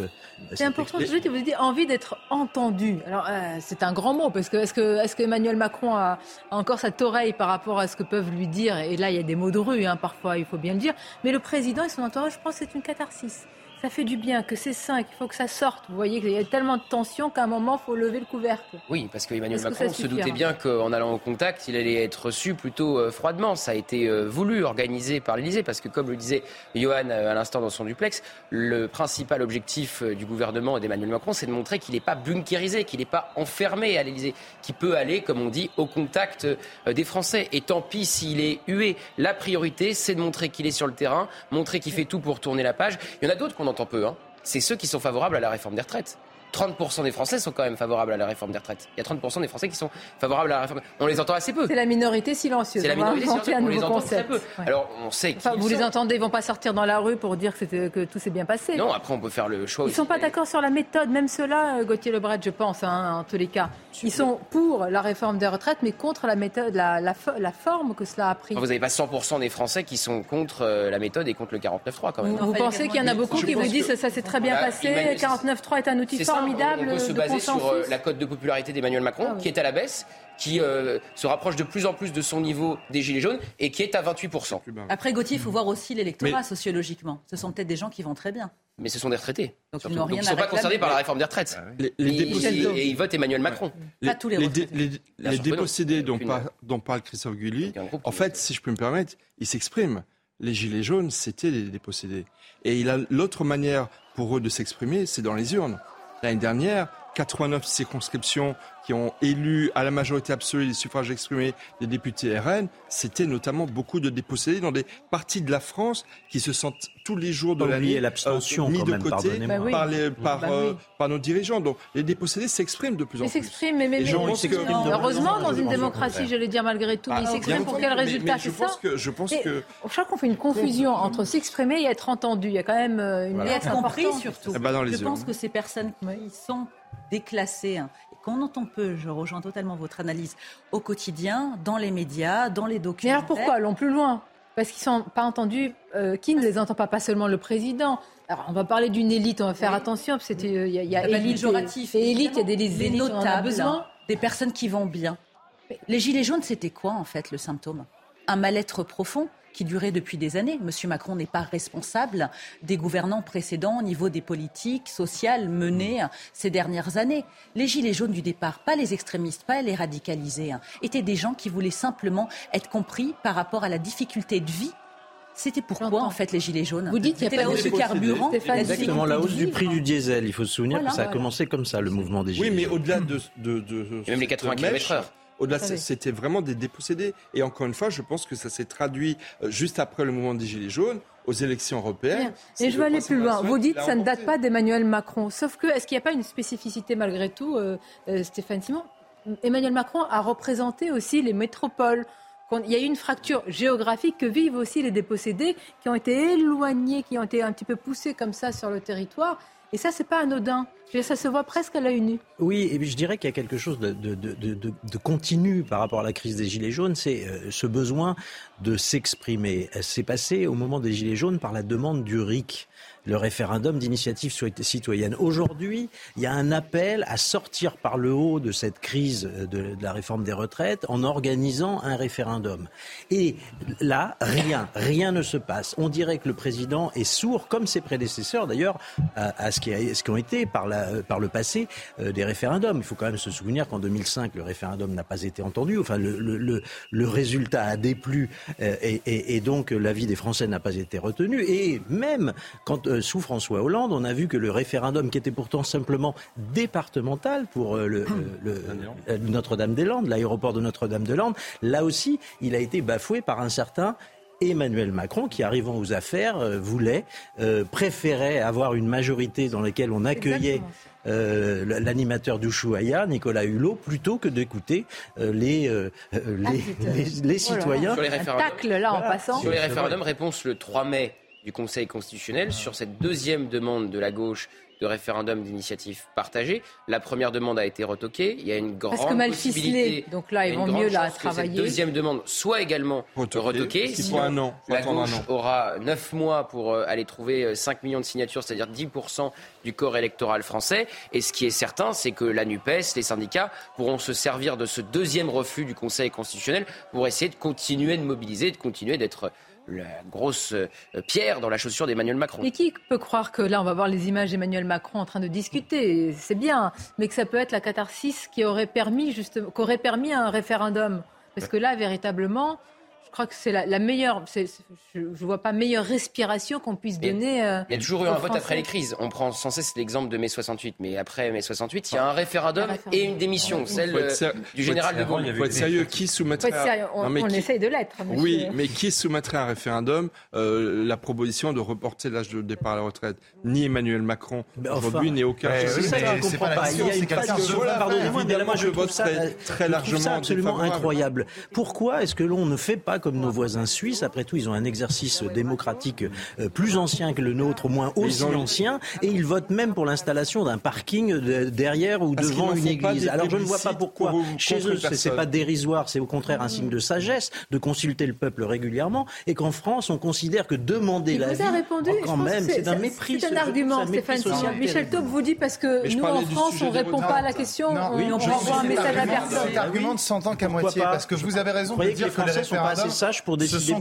C'est important de suite, vous dites envie d'être entendu. Alors, euh, c'est un grand mot, parce que est-ce que, est-ce que Emmanuel Macron a, a encore cette oreille par rapport à ce que peuvent lui dire Et là, il y a des mots de rue, hein, parfois, il faut bien le dire. Mais le président et son entourage, je pense que c'est une catharsis. Ça fait du bien, que c'est sain, qu'il faut que ça sorte. Vous voyez qu'il y a tellement de tension qu'à un moment, il faut lever le couvercle. Oui, parce que Emmanuel que Macron se doutait bien qu'en allant au contact, il allait être reçu plutôt euh, froidement. Ça a été euh, voulu, organisé par l'Élysée, parce que comme le disait Johan euh, à l'instant dans son duplex, le principal objectif du gouvernement et d'Emmanuel Macron, c'est de montrer qu'il n'est pas bunkérisé, qu'il n'est pas enfermé à l'Élysée, qu'il peut aller, comme on dit, au contact des Français. Et tant pis s'il est hué. La priorité, c'est de montrer qu'il est sur le terrain, montrer qu'il fait tout pour tourner la page. Il y en a d'autres qu'on peu. Hein. C'est ceux qui sont favorables à la réforme des retraites. 30% des Français sont quand même favorables à la réforme des retraites. Il y a 30% des Français qui sont favorables à la réforme. On les entend assez peu. C'est la minorité silencieuse. C'est la minorité silencieuse. On les entend très peu. Ouais. Alors on sait Enfin, vous les entendez, ils vont pas sortir dans la rue pour dire que, tout s'est bien passé. Non, après on peut faire le choix Ils aussi. sont pas d'accord sur la méthode, même ceux-là, euh, Gauthier Lebret, je pense, hein, en tous les cas. Ils sont pour la réforme des retraites, mais contre la méthode, la, la, fo- la forme que cela a pris. Vous n'avez pas 100% des Français qui sont contre euh, la méthode et contre le 49.3 quand même. Vous, vous pensez qu'il y en a beaucoup Je qui vous disent que- ça s'est très bien Bah, passé, Emmanuel- 49.3 est un outil on- formidable on peut se de baser consensus. sur euh, la cote de popularité d'Emmanuel Macron, Ah oui. qui est à la baisse, qui euh, se rapproche de plus en plus de son niveau des Gilets jaunes et qui est à 28%. Après, Gauthier, il faut voir aussi l'électorat Mais- sociologiquement. Ce sont peut-être des gens qui vont très bien. Mais ce sont des retraités. Donc, ils ils ne sont pas concernés par la réforme des retraites. Les- les Et- dépossédés- et, ils votent Emmanuel Macron. Pas tous les les, retraités. les- les dépossédés dont, par- dont parle Christophe Gulli, en fait, si je peux me permettre, il s'exprime. Les gilets jaunes, c'était des dépossédés. Et il a l'autre manière pour eux de s'exprimer, c'est dans les urnes. L'année dernière, 89 circonscriptions qui ont élu à la majorité absolue les suffrages exprimés des députés RN, c'était notamment beaucoup de dépossédés dans des parties de la France qui se sentent tous les jours de l'année l'abstention, mis de même, côté. Bah oui. par, les- par, Bah euh, par nos dirigeants. Donc les dépossédés s'expriment de plus en Ils plus. s'expriment, mais, mais, Et mais- heureusement, dans une démocratie, vais dire malgré tout, Ah, ils bien s'expriment pour quel résultat, mais je ça pense que- je pense Et que- Je crois qu'on fait une confusion entre s'exprimer et être entendu. Il y a quand même euh, une Et nuance être compris surtout. Eh ben, je pense que ces personnes qui sont déclassées, hein, et qu'on entend peu, je rejoins totalement votre analyse, au quotidien, dans les médias, dans les Mais documents. alors pourquoi Allons plus loin? Parce qu'ils sont pas entendus. euh, qui ne les entend pas Pas seulement le président? Alors on va parler d'une élite. On va faire attention parce qu'il y a, il y a élite, et, et élite. Il y a des élites. des on a notables, besoin. des personnes qui vont bien. Les gilets jaunes, c'était quoi en fait le symptôme? Un mal-être profond? Qui durait depuis des années. Monsieur Macron n'est pas responsable des gouvernants précédents au niveau des politiques sociales menées ces dernières années. Les gilets jaunes du départ, pas les extrémistes, pas les radicalisés, hein, étaient des gens qui voulaient simplement être compris par rapport à la difficulté de vie c'était pourquoi en fait les gilets jaunes Vous dites qu'il y a la hausse du carburant, Exactement, la hausse du prix du diesel. Il faut se souvenir que ça a commencé comme ça, le mouvement des gilets jaunes. Oui, mais au-delà de, de, de, même les 80 km/h. Au-delà, c'était vraiment des dépossédés. Et encore une fois, je pense que ça s'est traduit euh, juste après le mouvement des Gilets jaunes aux élections européennes. Et je vais aller plus loin. Vous dites que ça ne date pas d'Emmanuel Macron. Sauf que, est-ce qu'il n'y a pas une spécificité malgré tout, euh, euh, Stéphane Simon? Emmanuel Macron a représenté aussi les métropoles. Il y a eu une fracture géographique que vivent aussi les dépossédés qui ont été éloignés, qui ont été un petit peu poussés comme ça sur le territoire. Et ça, c'est pas anodin. Ça se voit presque à l'œil nu. Oui, et je dirais qu'il y a quelque chose de, de, continu par rapport à la crise des Gilets jaunes, c'est euh, ce besoin de s'exprimer. C'est passé au moment des Gilets jaunes par la demande du RIC le référendum d'initiative citoyenne. Aujourd'hui, il y a un appel à sortir par le haut de cette crise de, la réforme des retraites en organisant un référendum. Et là, rien, rien ne se passe. On dirait que le président est sourd, comme ses prédécesseurs d'ailleurs, à, ce, qui a, été par, la, par le passé euh, des référendums. Il faut quand même se souvenir qu'en 2005, le référendum n'a pas été entendu. Enfin, le, le, le, résultat a déplu euh, et, et, donc l'avis des Français n'a pas été retenu. Et même quand euh, sous François Hollande, on a vu que le référendum, qui était pourtant simplement départemental pour euh, le, euh, Notre-Dame-des-Landes, l'aéroport de Notre-Dame-des-Landes, là aussi, il a été bafoué par un certain Emmanuel Macron, qui arrivant aux affaires, voulait, préférait avoir une majorité dans laquelle on accueillait l'animateur d'Ushuaïa, Nicolas Hulot, plutôt que d'écouter les, les, citoyens. Sur les référendums. là en passant. Sur les référendums, réponse le 3 mai du Conseil constitutionnel sur cette deuxième demande de la gauche de référendum d'initiative partagée. La première demande a été retoquée. Il y a une grande Parce que mal possibilité. donc là, ils vont mieux là travailler. Que cette deuxième demande soit également retoquée. Si un an. La gauche aura neuf mois pour euh, aller trouver 5 euh, millions de signatures, c'est-à-dire 10% du corps électoral français. Et ce qui est certain, c'est que la NUPES, les syndicats, pourront se servir de ce deuxième refus du Conseil constitutionnel pour essayer de continuer de mobiliser, de continuer d'être la grosse euh, pierre dans la chaussure d'Emmanuel Macron. Et qui peut croire que là, on va voir les images d'Emmanuel Macron en train de discuter, c'est bien, mais que ça peut être la catharsis qui aurait permis, justement, qui aurait permis un référendum. Parce que là, véritablement, je crois que c'est la, meilleure. je ne vois pas meilleure respiration qu'on puisse donner. Euh, il y a toujours eu un vote après les crises. On prend sans cesse l'exemple de mai 68, mais après mai 68, il y a un référendum, et une démission, celle euh, du général de Gaulle. Il faut être sérieux. Qui soumettrait On, essaye de l'être. Oui, mais qui soumettrait à un référendum euh, la proposition de reporter l'âge de départ à la retraite? Ni Emmanuel Macron aujourd'hui, ni aucun. C'est ça je ne comprends pas. Il y a une Pardonnez-moi, mais moi je trouve ça très largement absolument incroyable. Pourquoi est-ce que l'on ne fait pas comme nos voisins suisses. Après tout, ils ont un exercice démocratique euh, plus ancien que le nôtre, au moins aussi ancien, et ils votent même pour l'installation d'un parking derrière ou devant une église. Alors je ne vois pas pourquoi chez eux c'est pas dérisoire, c'est au contraire un signe de sagesse de consulter le peuple régulièrement, et qu'en France on considère que demander la vie, répondu, quand même, c'est un mépris. C'est un argument, Stéphane. Michel Taube vous dit parce que nous en France on répond pas à la question, on envoie un message à personne. C'est un argument de 100 ans qu'à moitié, parce que vous avez raison de dire que les référendums pour décider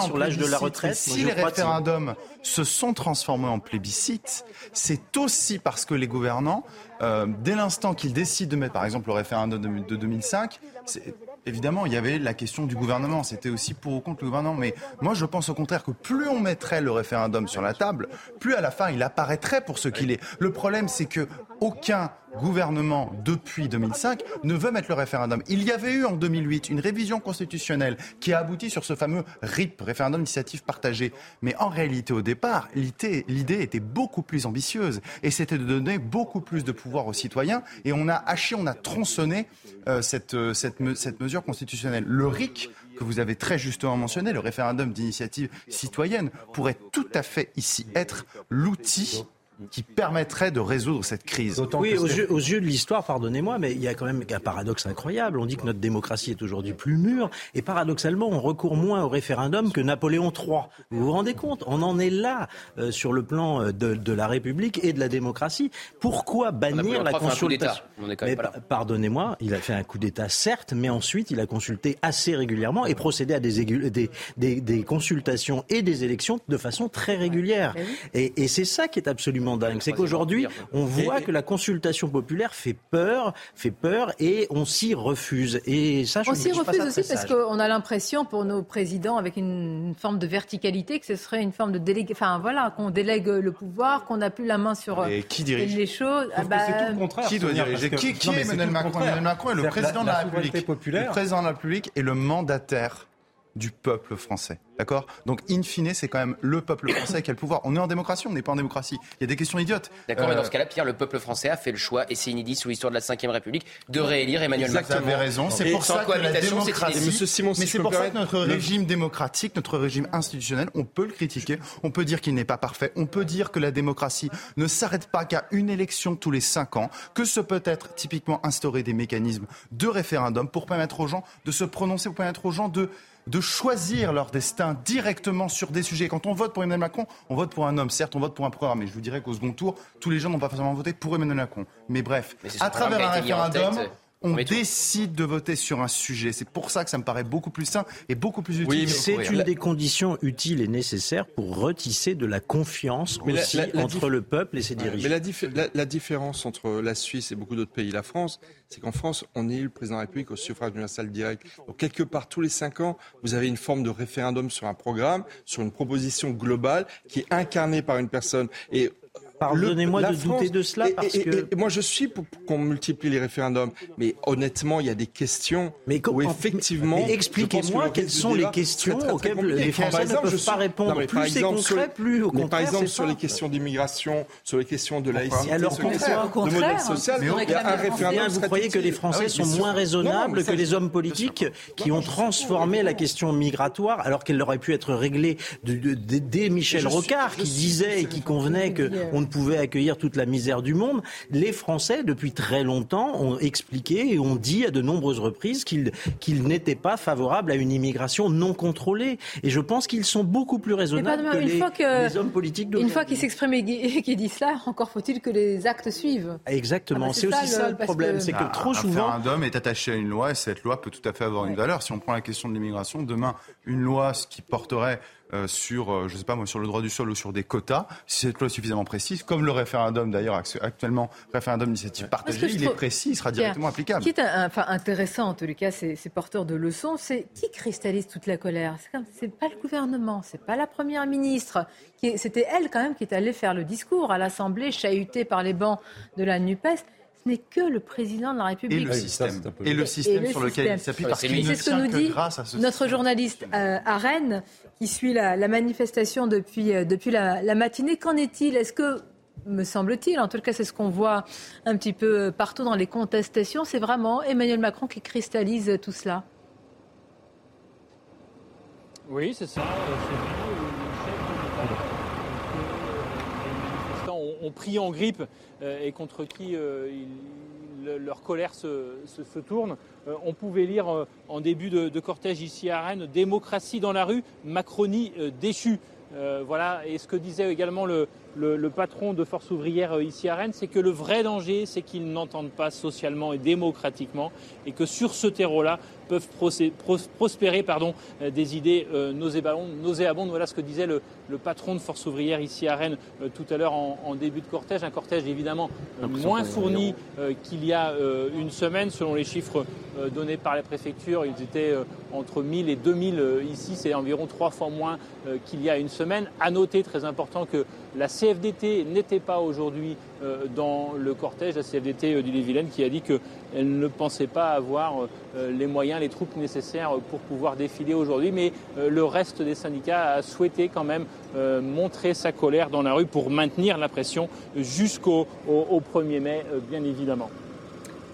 sur l'âge de la retraite. Si les référendums se sont transformés en plébiscite, c'est aussi parce que les gouvernants, euh, dès l'instant qu'ils décident de mettre, par exemple, le référendum de, 2005, évidemment, il y avait la question du gouvernement. C'était aussi pour ou contre le gouvernement. Mais moi, je pense au contraire que plus on mettrait le référendum sur la table, plus à la fin il apparaîtrait pour ce qu'il est. Le problème, c'est que aucun gouvernement depuis 2005 ne veut mettre le référendum. Il y avait eu en 2008 une révision constitutionnelle qui a abouti sur ce fameux RIP, référendum d'initiative partagée. Mais en réalité, au départ, l'idée était beaucoup plus ambitieuse et c'était de donner beaucoup plus de pouvoir aux citoyens. Et on a haché, on a tronçonné euh, cette, cette mesure constitutionnelle. Le RIC, que vous avez très justement mentionné, le référendum d'initiative citoyenne, pourrait tout à fait ici être l'outil qui permettrait de résoudre cette crise. Oui, aux yeux, aux yeux, de l'histoire, pardonnez-moi, mais il y a quand même un paradoxe incroyable. On dit que notre démocratie est aujourd'hui plus mûre, et paradoxalement, on recourt moins au référendum que Napoléon III. Vous vous rendez compte? On en est là euh, sur le plan euh, de, de, la République et de la démocratie. Pourquoi bannir la consultation Pardonnez-moi, il a fait un coup d'État, certes, mais ensuite il a consulté assez régulièrement et procédé à des, des, des, des consultations et des élections de façon très régulière. Et, et c'est ça qui est absolument dingue. C'est qu'aujourd'hui, on voit que la consultation populaire fait peur, fait peur et on s'y refuse. Et ça, je on s'y refuse aussi parce qu'on a l'impression pour nos présidents, avec une, forme de verticalité, que ce serait une forme de délégation. Enfin voilà, qu'on délègue le pouvoir, qu'on n'a plus la main sur et qui dirige les choses. Ah bah... C'est tout le contraire. Qui doit diriger Qui, qui est Emmanuel Macron? Emmanuel Macron est le président de la République. Le président de la République est le mandataire du peuple français. D'accord? Donc, in fine, c'est quand même le peuple français qui a le pouvoir. On est en démocratie, on n'est pas en démocratie. Il y a des questions idiotes. D'accord, mais dans euh, ce cas-là, Pierre, le peuple français a fait le choix, et c'est inédit sous l'histoire de la Ve République, de réélire Emmanuel Macron. Vous avez raison. C'est pour ça que la démocratie. Simon, mais c'est pour ça que notre régime démocratique, notre régime institutionnel, on peut le critiquer. On peut dire qu'il n'est pas parfait. On peut dire que la démocratie ne s'arrête pas qu'à une élection tous les cinq ans. Que ce peut être typiquement instaurer des mécanismes de référendum pour permettre aux gens de se prononcer, pour permettre aux gens de de choisir leur destin directement sur des sujets. Quand on vote pour Emmanuel Macron, on vote pour un homme. Certes, on vote pour un programme. Mais je vous dirais qu'au second tour, tous les gens n'ont pas forcément voté pour Emmanuel Macron. Mais bref, à travers un référendum, on décide de voter sur un sujet. C'est pour ça que ça me paraît beaucoup plus sain et beaucoup plus utile. Oui, c'est une des conditions utiles et nécessaires pour retisser de la confiance aussi entre le peuple et ses dirigeants. Mais la, différence entre la Suisse et beaucoup d'autres pays, la France, c'est qu'en France, on élit le président de la République au suffrage universel direct. Donc quelque part, tous les cinq ans, vous avez une forme de référendum sur un programme, sur une proposition globale qui est incarnée par une personne. Et Pardonnez-moi de douter de cela parce que... moi, je suis pour qu'on multiplie les référendums, mais honnêtement, il y a des questions mais où effectivement... Expliquez-moi quelles sont les questions auxquelles les Français ne peuvent pas répondre. plus c'est concret, plus au contraire, Par exemple, sur les questions d'immigration, sur les questions de laïcité, alors, sur les questions de modèle social, il y a un référendum Vous croyez que les Français ah sont moins raisonnables que les hommes politiques qui ont transformé la question migratoire alors qu'elle aurait pu être réglée dès Michel Rocard qui disait et qui convenait qu'on pouvait accueillir toute la misère du monde. Les Français, depuis très longtemps, ont expliqué et ont dit à de nombreuses reprises qu'ils n'étaient pas favorables à une immigration non contrôlée. Et je pense qu'ils sont beaucoup plus raisonnables que, les, hommes politiques Une fois qu'ils s'expriment et qu'ils disent cela, encore faut-il que les actes suivent. Exactement. Ah bah, c'est aussi ça le, problème. C'est que trop souvent. Un référendum est attaché à une loi et cette loi peut tout à fait avoir une valeur. Si on prend la question de l'immigration, demain, une loi qui porterait euh, sur, euh, je sais pas moi, sur le droit du sol ou sur des quotas, si cette loi est suffisamment précise, comme le référendum d'ailleurs actuellement, référendum d'initiative partagée, il est précis, il sera directement applicable. Ce qui est enfin, intéressant en tous les cas, c'est porteur de leçons, c'est qui cristallise toute la colère? C'est pas le gouvernement, c'est pas la première ministre. C'était elle quand même qui est allée faire le discours à l'Assemblée, chahutée par les bancs de la NUPES n'est que le président de la République. Et le système, et le système sur lequel il s'appuie, parce qu'il ne ce que nous dit notre journaliste euh, à Rennes, qui suit la, manifestation depuis, euh, depuis la, matinée. Qu'en est-il? Est-ce que me semble-t-il, en tout cas c'est ce qu'on voit un petit peu partout dans les contestations, c'est vraiment Emmanuel Macron qui cristallise tout cela? Oui, c'est ça. Les ont, ont pris en grippe euh, et contre qui euh, leur colère se, tourne. Euh, on pouvait lire en début de, cortège ici à Rennes démocratie dans la rue, Macronie déchue. voilà, et ce que disait également le, patron de Force ouvrière euh, ici à Rennes, c'est que le vrai danger, c'est qu'ils n'entendent pas socialement et démocratiquement, et que sur ce terreau-là peuvent prospérer pardon, euh, des idées euh, nauséabondes. Voilà ce que disait le, patron de Force ouvrière ici à Rennes tout à l'heure en, début de cortège. Un cortège évidemment moins fourni qu'il y a une semaine, selon les chiffres donnés par la préfecture. Ils étaient entre 1000 et 2000 ici, c'est environ trois fois moins qu'il y a une semaine. À noter, très important, que la CFDT n'était pas aujourd'hui euh, dans le cortège, la CFDT euh, d'Ille-et-Vilaine, qui a dit qu'elle ne pensait pas avoir euh, les moyens, les troupes nécessaires pour pouvoir défiler aujourd'hui. Mais le reste des syndicats a souhaité quand même montrer sa colère dans la rue pour maintenir la pression jusqu'au 1er mai, bien évidemment.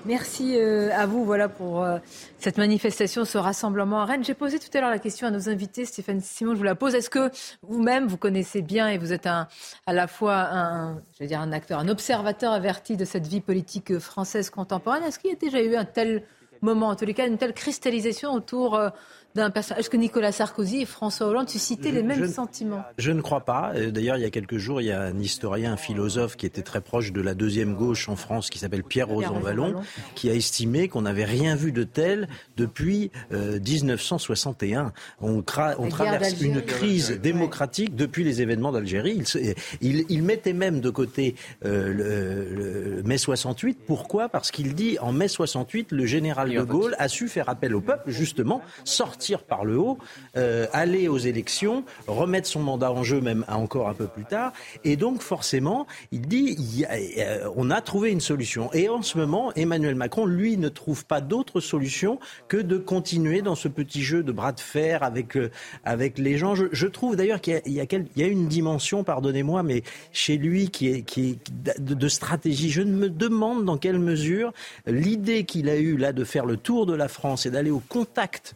Merci euh, à vous voilà, pour euh, cette manifestation, ce rassemblement à Rennes. J'ai posé tout à l'heure la question à nos invités. Stéphane Simon, je vous la pose. Est-ce que vous-même, vous connaissez bien et vous êtes à la fois je veux dire un acteur, un observateur averti de cette vie politique française contemporaine? Est-ce qu'il y a déjà eu un tel moment, en tous les cas, une telle cristallisation autour euh, d'un personnage. Est-ce que Nicolas Sarkozy et François Hollande suscitaient les mêmes sentiments? Je ne crois pas. Euh, d'ailleurs, il y a quelques jours, il y a un historien, un philosophe qui était très proche de la deuxième gauche en France, qui s'appelle Pierre Rosanvallon, qui a estimé qu'on n'avait rien vu de tel depuis 1961. Euh, on, on traverse une crise démocratique depuis les événements d'Algérie. Il, il, mettait même de côté euh, le, le mai 68. Pourquoi? Parce qu'il dit en mai 68, le général de Gaulle a su faire appel au peuple, justement, sortir par le haut, euh, aller aux élections, remettre son mandat en jeu même encore un peu plus tard. Et donc forcément, il dit, euh, on a trouvé une solution. Et en ce moment, Emmanuel Macron, lui, ne trouve pas d'autre solution que de continuer dans ce petit jeu de bras de fer avec, euh, avec les gens. Je, trouve d'ailleurs qu'il y, a une dimension, pardonnez-moi, mais chez lui qui est, qui est de, stratégie. Je me demande dans quelle mesure l'idée qu'il a eue là de faire le tour de la France et d'aller au contact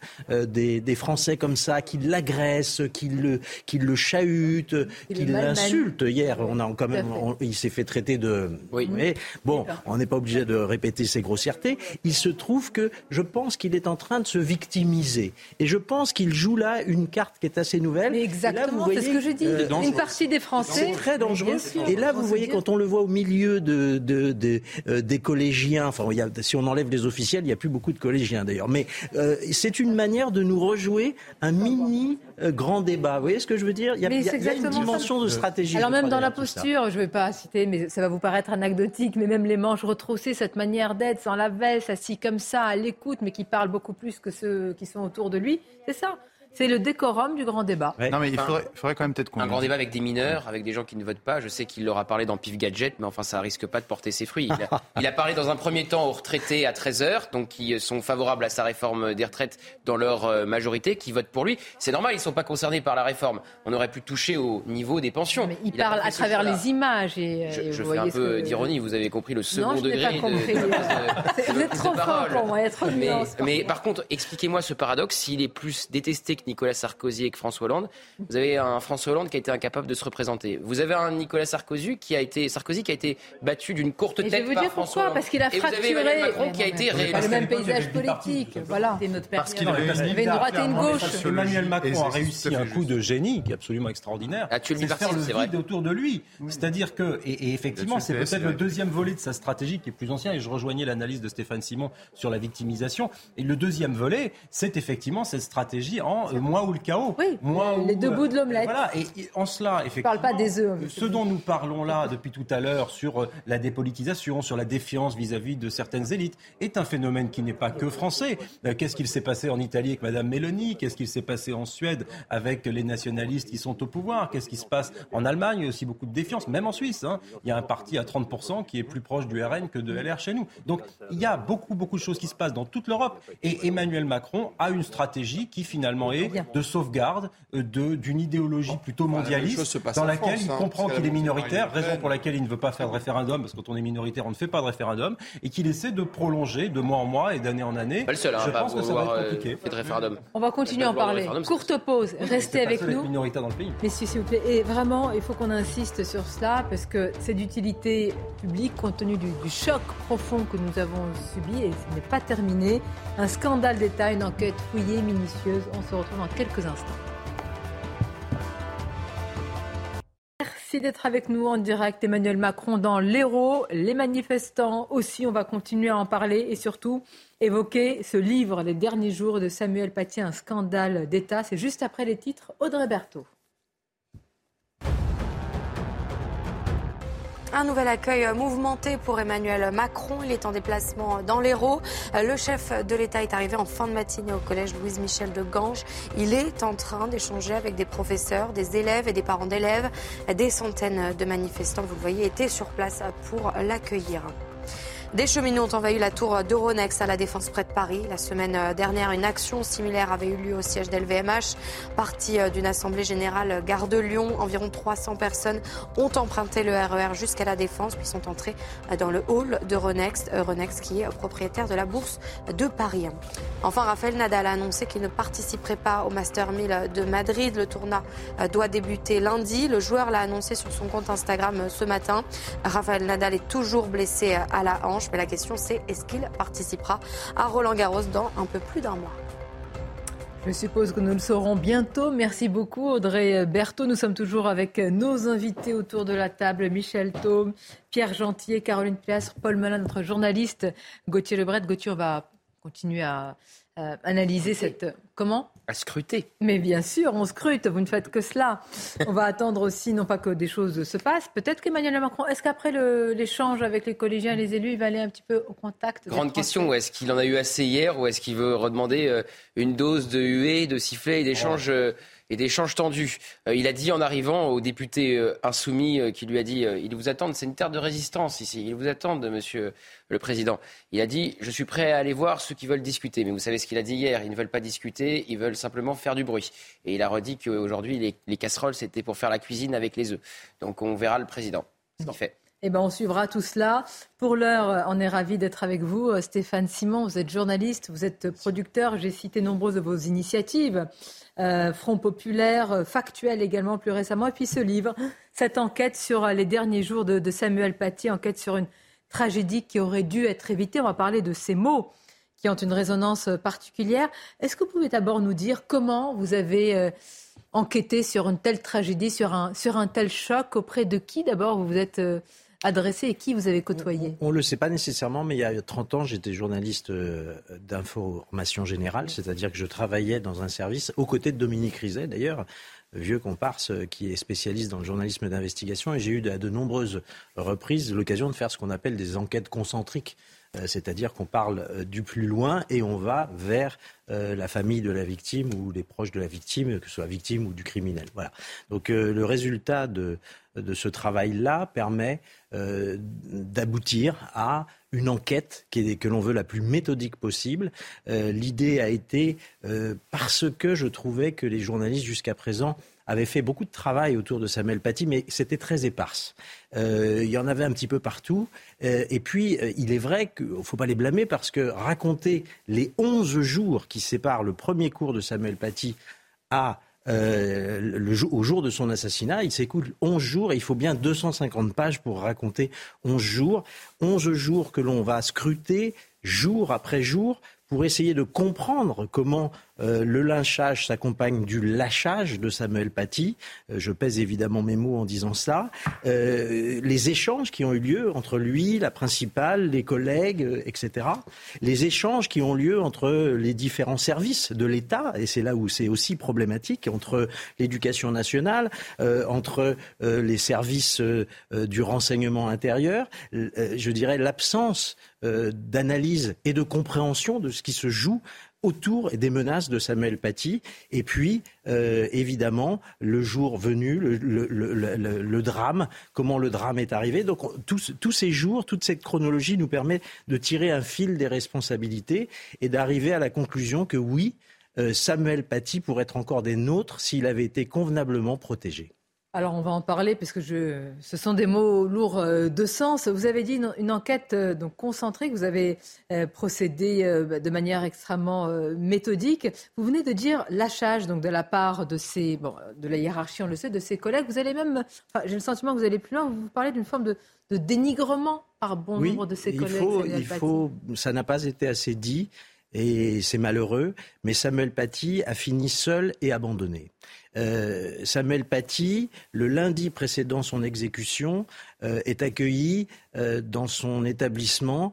des, Français comme ça, qui l'agressent, qui le, qui le chahutent, qui l'insultent. Hier, on a quand même, il s'est fait traiter de. Oui. Mais bon, on n'est pas obligé de répéter ses grossièretés. Il se trouve que je pense qu'il est en train de se victimiser. Et je pense qu'il joue là une carte qui est assez nouvelle. exactement, c'est ce que je dis. Euh, une partie des Français. C'est très dangereux. Et là, vous voyez, quand on le voit au milieu de, de, euh, des collégiens, enfin, il y a, si on enlève les officiels, il n'y a plus beaucoup de collégiens d'ailleurs. Mais euh, c'est une manière de nous rejouer un mini euh, grand débat. Vous voyez ce que je veux dire? Il y a, une dimension de stratégie. Alors même dans la posture, je ne vais pas citer, mais ça va vous paraître anecdotique, mais même les manches retroussées, cette manière d'être sans la veste, assis comme ça, à l'écoute, mais qui parle beaucoup plus que ceux qui sont autour de lui, c'est ça. C'est le décorum du grand débat. Non, mais il faudrait, quand même peut-être qu'on. Un grand débat avec des mineurs, avec des gens qui ne votent pas. Je sais qu'il leur a parlé dans Pif Gadget, mais enfin, ça risque pas de porter ses fruits. Il a, parlé dans un premier temps aux retraités à 13h, donc qui sont favorables à sa réforme des retraites dans leur euh, majorité, qui votent pour lui. C'est normal, ils ne sont pas concernés par la réforme. On aurait pu toucher au niveau des pensions. Mais il, parle à travers les images. Et, je, fais un peu d'ironie, vous avez compris le second non, degré. Pas de, vous êtes trop fort pour moi, il y a trop de mais, mais par contre, expliquez-moi ce paradoxe. S'il est plus détesté que Nicolas Sarkozy avec François Hollande. Vous avez un François Hollande qui a été incapable de se représenter. Vous avez un Nicolas Sarkozy qui a été, Sarkozy qui a été battu d'une courte tête je veux par dire François pourquoi, Parce qu'il a fracturé. Et vous avez Macron qui a été réélu. le même paysage politique. Voilà. Parce qu'il avait une droite et une gauche. Emmanuel Macron a réussi un coup de génie qui est absolument extraordinaire. A tué le faire le vide autour de lui. C'est-à-dire que, et effectivement, c'est peut-être le deuxième volet de sa stratégie qui est plus ancien. Et je rejoignais l'analyse de Stéphane Simon sur la victimisation. Et le deuxième volet, c'est effectivement cette stratégie en euh, moi ou le chaos. Oui, moi les deux bouts de l'omelette. Voilà, et, en cela, effectivement. Je parle pas des œufs. Ce dont nous parlons là depuis tout à l'heure sur euh, la dépolitisation, sur la défiance vis-à-vis de certaines élites, est un phénomène qui n'est pas que français. Euh, qu'est-ce qu'il s'est passé en Italie avec Madame Meloni? Qu'est-ce qu'il s'est passé en Suède avec les nationalistes qui sont au pouvoir? Qu'est-ce qui se passe en Allemagne? Il y a aussi beaucoup de défiance, même en Suisse. Hein. Il y a un parti à 30% qui est plus proche du RN que de LR chez nous. Donc il y a beaucoup, beaucoup de choses qui se passent dans toute l'Europe. Et Emmanuel Macron a une stratégie qui finalement est de sauvegarde, euh, d'une idéologie plutôt mondialiste dans laquelle il hein. comprend qu'il est minoritaire, raison pour laquelle il ne veut pas faire de référendum, parce que quand on est minoritaire, on ne fait pas de référendum, et qu'il essaie de prolonger de mois en mois et d'année en année. Hein, Je pense que ça va être euh, compliqué. De référendum. On va continuer à en parler. Courte pause, restez avec nous. minoritaire dans le pays. Messieurs, s'il vous plaît. Et vraiment, il faut qu'on insiste sur cela, parce que c'est d'utilité publique compte tenu du, du choc profond que nous avons subi, et ce n'est pas terminé. Un scandale d'État, une enquête fouillée, minutieuse. On se retrouve dans quelques instants. Merci d'être avec nous en direct. Emmanuel Macron dans l'Hérault. Les manifestants aussi, on va continuer à en parler et surtout évoquer ce livre, Les derniers jours de Samuel Paty, un scandale d'État. C'est juste après les titres. Audrey Berthaud. Un nouvel accueil mouvementé pour Emmanuel Macron. Il est en déplacement dans l'Hérault. Le chef de l'État est arrivé en fin de matinée au collège Louise Michel de Ganges. Il est en train d'échanger avec des professeurs, des élèves et des parents d'élèves. Des centaines de manifestants, vous le voyez, étaient sur place pour l'accueillir. Des cheminots ont envahi la tour d'Euronext à la Défense près de Paris. La semaine dernière, une action similaire avait eu lieu au siège d'LVMH. Partie d'une assemblée générale gare de Lyon, environ 300 personnes ont emprunté le RER e jusqu'à la Défense puis sont entrées dans le hall d'Euronext, Euronext qui est propriétaire de la bourse de Paris. Enfin, Raphaël Nadal a annoncé qu'il ne participerait pas au Master 1000 de Madrid. Le tournoi doit débuter lundi. Le joueur l'a annoncé sur son compte Instagram ce matin. Raphaël Nadal est toujours blessé à la hanche. Mais la question, c'est est-ce qu'il participera à Roland Garros dans un peu plus d'un mois? Je suppose que nous le saurons bientôt. Merci beaucoup Audrey Berthaud. Nous sommes toujours avec nos invités autour de la table. Michel Thaume, Pierre Gentier, Caroline Piastre, Paul Melun, notre journaliste. Gauthier Lebret. Gauthier va continuer à euh, analyser cette... Comment? À scruter. Mais bien sûr, on scrute, vous ne faites que cela. On va attendre aussi, non pas que des choses se passent, peut-être qu'Emmanuel Macron, est-ce qu'après l'échange avec les collégiens et les élus, il va aller un petit peu au contact Grande question, est-ce qu'il en a eu assez hier ou est-ce qu'il veut redemander euh, une dose de huée, de sifflet et d'échange euh, et d'échanges tendus. Euh, il a dit en arrivant aux députés euh, insoumis euh, qui lui a dit ils vous attendent, c'est une terre de résistance ici, ils vous attendent, monsieur le président. Il a dit je suis prêt à aller voir ceux qui veulent discuter. Mais vous savez ce qu'il a dit hier ils ne veulent pas discuter, ils veulent simplement faire du bruit. Et il a redit qu'aujourd'hui les, les casseroles c'était pour faire la cuisine avec les œufs. Donc on verra le président ce qu'il fait. Eh ben, on suivra tout cela. Pour l'heure, on est ravi d'être avec vous. Stéphane Simon, vous êtes journaliste, vous êtes producteur. J'ai cité nombreuses de vos initiatives. Euh, Front populaire, euh, factuel également plus récemment, et puis ce livre, cette enquête sur euh, les derniers jours de, Samuel Paty, enquête sur une tragédie qui aurait dû être évitée. On va parler de ces mots qui ont une résonance particulière. Est-ce que vous pouvez d'abord nous dire comment vous avez enquêté sur une telle tragédie, sur un, sur un tel choc? Auprès de qui d'abord vous vous êtes adressé et qui vous avez côtoyé On ne le sait pas nécessairement, mais il y a 30 ans, j'étais journaliste euh, d'information générale, c'est-à-dire que je travaillais dans un service aux côtés de Dominique Rizet, d'ailleurs, vieux comparse euh, qui est spécialiste dans le journalisme d'investigation, et j'ai eu à de nombreuses reprises l'occasion de faire ce qu'on appelle des enquêtes concentriques c'est-à-dire qu'on parle du plus loin et on va vers la famille de la victime ou les proches de la victime, que ce soit victime ou du criminel. Voilà. Donc le résultat de, de ce travail-là permet euh, d'aboutir à une enquête que l'on veut la plus méthodique possible. Euh, l'idée a été, euh, parce que je trouvais que les journalistes jusqu'à présent avaient fait beaucoup de travail autour de Samuel Paty, mais c'était très éparse. il y en avait un petit peu partout. et puis, il est vrai qu'il ne faut pas les blâmer parce que raconter les 11 jours qui séparent le premier cours de Samuel Paty à euh, au jour de son assassinat, il s'écoule 11 jours et il faut bien 250 pages pour raconter 11 jours. 11 jours que l'on va scruter jour après jour pour essayer de comprendre comment euh, le lynchage s'accompagne du lâchage de Samuel Paty. Euh, je pèse évidemment mes mots en disant ça. Euh, les échanges qui ont eu lieu entre lui, la principale, les collègues, etc. Les échanges qui ont lieu entre les différents services de l'État, et c'est là où c'est aussi problématique, entre l'éducation nationale, entre les services du renseignement intérieur. je dirais l'absence d'analyse et de compréhension de ce qui se joue autour des menaces de Samuel Paty. Et puis, euh, évidemment, le jour venu, le, drame, comment le drame est arrivé. Donc, tous, ces jours, toute cette chronologie nous permet de tirer un fil des responsabilités et d'arriver à la conclusion que oui, euh, Samuel Paty pourrait être encore des nôtres s'il avait été convenablement protégé. Alors on va en parler parce que je... ce sont des mots lourds euh, de sens. Vous avez dit une, enquête euh, donc concentrée, que vous avez euh, procédé bah, de manière extrêmement méthodique. Vous venez de dire lâchage donc de la part de ces, bon, de la hiérarchie, on le sait, de ses collègues. Vous allez même, j'ai le sentiment que vous allez plus loin. Vous parlez d'une forme de, dénigrement par bon nombre de ses collègues. Faut, il faut, ça n'a pas été assez dit et c'est malheureux, mais Samuel Paty a fini seul et abandonné. Euh, Samuel Paty, le lundi précédant son exécution, euh, est accueilli euh, dans son établissement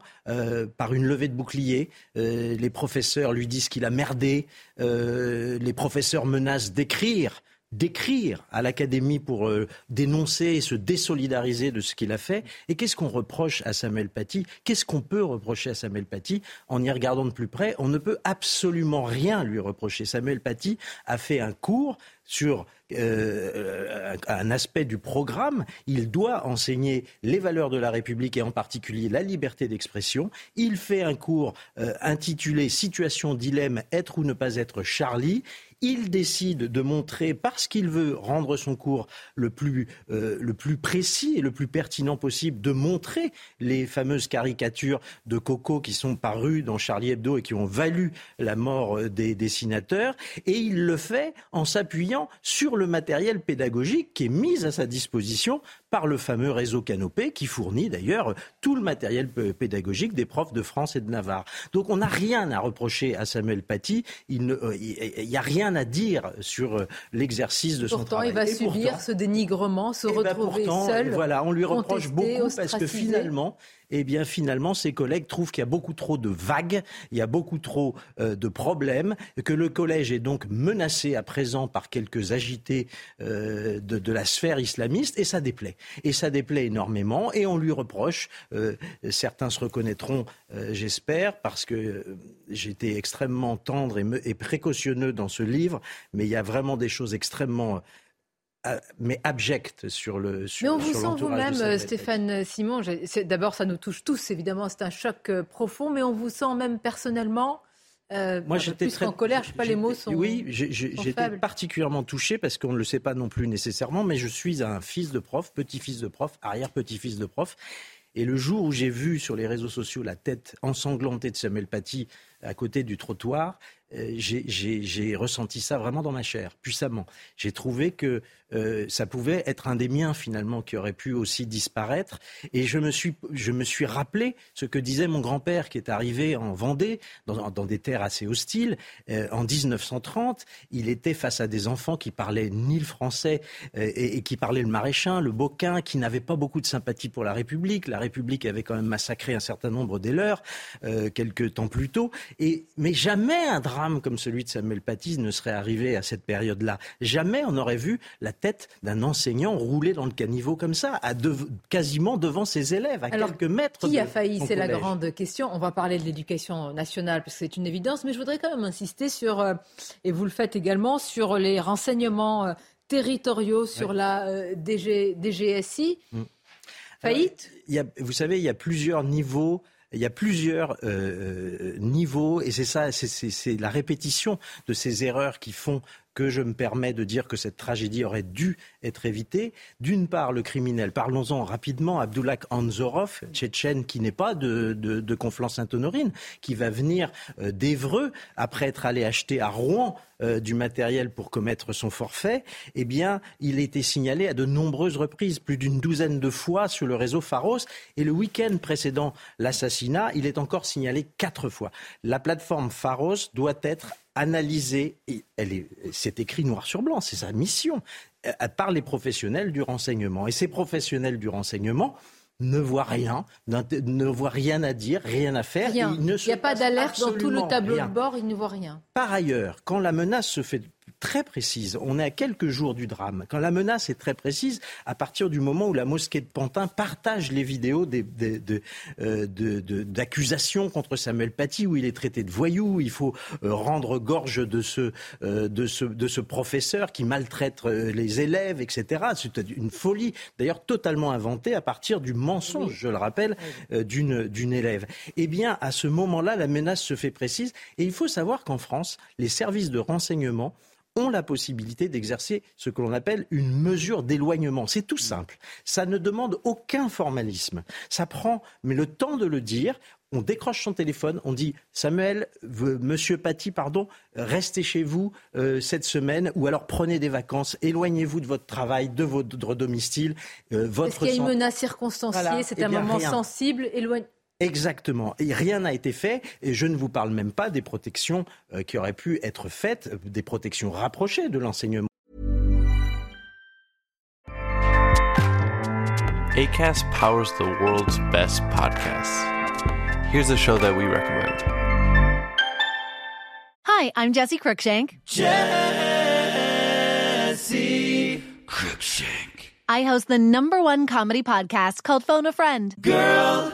par une levée de boucliers. les professeurs lui disent qu'il a merdé. les professeurs menacent d'écrire d'écrire à l'Académie pour euh, dénoncer et se désolidariser de ce qu'il a fait. Et qu'est-ce qu'on reproche à Samuel Paty? Qu'est-ce qu'on peut reprocher à Samuel Paty? En y regardant de plus près, on ne peut absolument rien lui reprocher. Samuel Paty a fait un cours sur euh, un aspect du programme, il doit enseigner les valeurs de la République et en particulier la liberté d'expression. Il fait un cours euh, intitulé Situation, dilemme, être ou ne pas être Charlie il décide de montrer, parce qu'il veut rendre son cours le plus, euh, le plus précis et le plus pertinent possible, de montrer les fameuses caricatures de Coco qui sont parues dans Charlie Hebdo et qui ont valu la mort euh, des dessinateurs. Et il le fait en s'appuyant sur le matériel pédagogique qui est mis à sa disposition par le fameux réseau Canopé qui fournit d'ailleurs tout le matériel pédagogique des profs de France et de Navarre. Donc on n'a rien à reprocher à Samuel Paty. Il n'y euh, a rien à dire sur euh, l'exercice de son travail. Pourtant, il va subir ce dénigrement, se eh ben, retrouver seul. Voilà, on lui reproche beaucoup parce que finalement, eh bien finalement, ses collègues trouvent qu'il y a beaucoup trop de vagues, il y a beaucoup trop euh, de problèmes, que le collège est donc menacé à présent par quelques agités euh, de, la sphère islamiste, et ça déplaît. Et ça déplaît énormément, et on lui reproche, euh, certains se reconnaîtront, j'espère, parce que j'étais extrêmement tendre et, et précautionneux dans ce livre, mais il y a vraiment des choses extrêmement mais abjecte sur le sur, Mais on vous sent vous-même, Stéphane Simon. D'abord, ça nous touche tous, évidemment, c'est un choc euh, profond, mais on vous sent même personnellement. Euh, Moi, j'étais très en colère. Je sais pas, les mots sont. Oui, j'étais particulièrement touché parce qu'on ne le sait pas non plus nécessairement, mais je suis un fils de prof, petit-fils de prof, arrière-petit-fils de prof. Et le jour où j'ai vu sur les réseaux sociaux la tête ensanglantée de Samuel Paty à côté du trottoir, j'ai ressenti ça vraiment dans ma chair, puissamment. J'ai trouvé que euh, ça pouvait être un des miens finalement qui aurait pu aussi disparaître. Et je me suis, rappelé ce que disait mon grand-père qui est arrivé en Vendée, dans, des terres assez hostiles, euh, en 1930. Il était face à des enfants qui parlaient ni le français et, qui parlaient le maréchin, le boquin, qui n'avaient pas beaucoup de sympathie pour la République. La République avait quand même massacré un certain nombre des leurs quelques temps plus tôt. Mais jamais un drame comme celui de Samuel Paty ne serait arrivé à cette période-là. Jamais on n'aurait vu la tête d'un enseignant rouler dans le caniveau comme ça, à quasiment devant ses élèves, à quelques mètres. Qui a failli C'est la grande question. On va parler de l'éducation nationale parce que c'est une évidence, mais je voudrais quand même insister sur, euh, et vous le faites également, sur les renseignements euh, territoriaux sur la euh, DGSI. Mm. Faillite? Vous savez, il y a plusieurs niveaux il y a plusieurs euh, euh, niveaux et c'est ça, c'est la répétition de ces erreurs qui font que je me permets de dire que cette tragédie aurait dû être évitée. D'une part, le criminel. Parlons-en rapidement. Abdullah Anzorov, tchétchène qui n'est pas de, de, de Conflans-Sainte-Honorine, qui va venir euh, d'Evreux après être allé acheter à Rouen euh, du matériel pour commettre son forfait. Eh bien, il a été signalé à de nombreuses reprises, plus d'une douzaine de fois sur le réseau Pharos. Et le week-end précédent l'assassinat, il est encore signalé quatre fois. La plateforme Pharos doit être analysée, c'est écrit noir sur blanc, c'est sa mission, euh, par les professionnels du renseignement. Et ces professionnels du renseignement ne voient rien, ne voient rien à dire, rien à faire. Il n'y a pas d'alerte dans tout le tableau de bord, ils ne voient rien. Par ailleurs, quand la menace se fait très précise. On est à quelques jours du drame. Quand la menace est très précise, à partir du moment où la mosquée de Pantin partage les vidéos euh, d'accusations contre Samuel Paty, où il est traité de voyou, il faut euh, rendre gorge de ce, euh, de ce, de ce professeur qui maltraite les élèves, etc. C'est une folie, d'ailleurs totalement inventée à partir du mensonge, je le rappelle, d'une élève. Eh bien, à ce moment-là, la menace se fait précise. Et il faut savoir qu'en France, les services de renseignement ont la possibilité d'exercer ce que l'on appelle une mesure d'éloignement. C'est tout simple. Ça ne demande aucun formalisme. Ça prend, mais le temps de le dire, on décroche son téléphone, on dit Samuel, Monsieur Paty, pardon, restez chez vous euh, cette semaine, ou alors prenez des vacances, éloignez-vous de votre travail, de votre domicile, euh, votre. Est-ce qu'il y a une menace circonstanciée C'est eh un moment sensible. Éloigne... Exactement. Et rien n'a été fait. Et je ne vous parle même pas des protections euh, qui auraient pu être faites, euh, des protections rapprochées de l'enseignement. ACAST powers the world's best podcasts. Here's a show that we recommend. Hi, I'm Jesse Cruikshank. Jesse Cruikshank. I host the number one comedy podcast called Phone a Friend. Girl.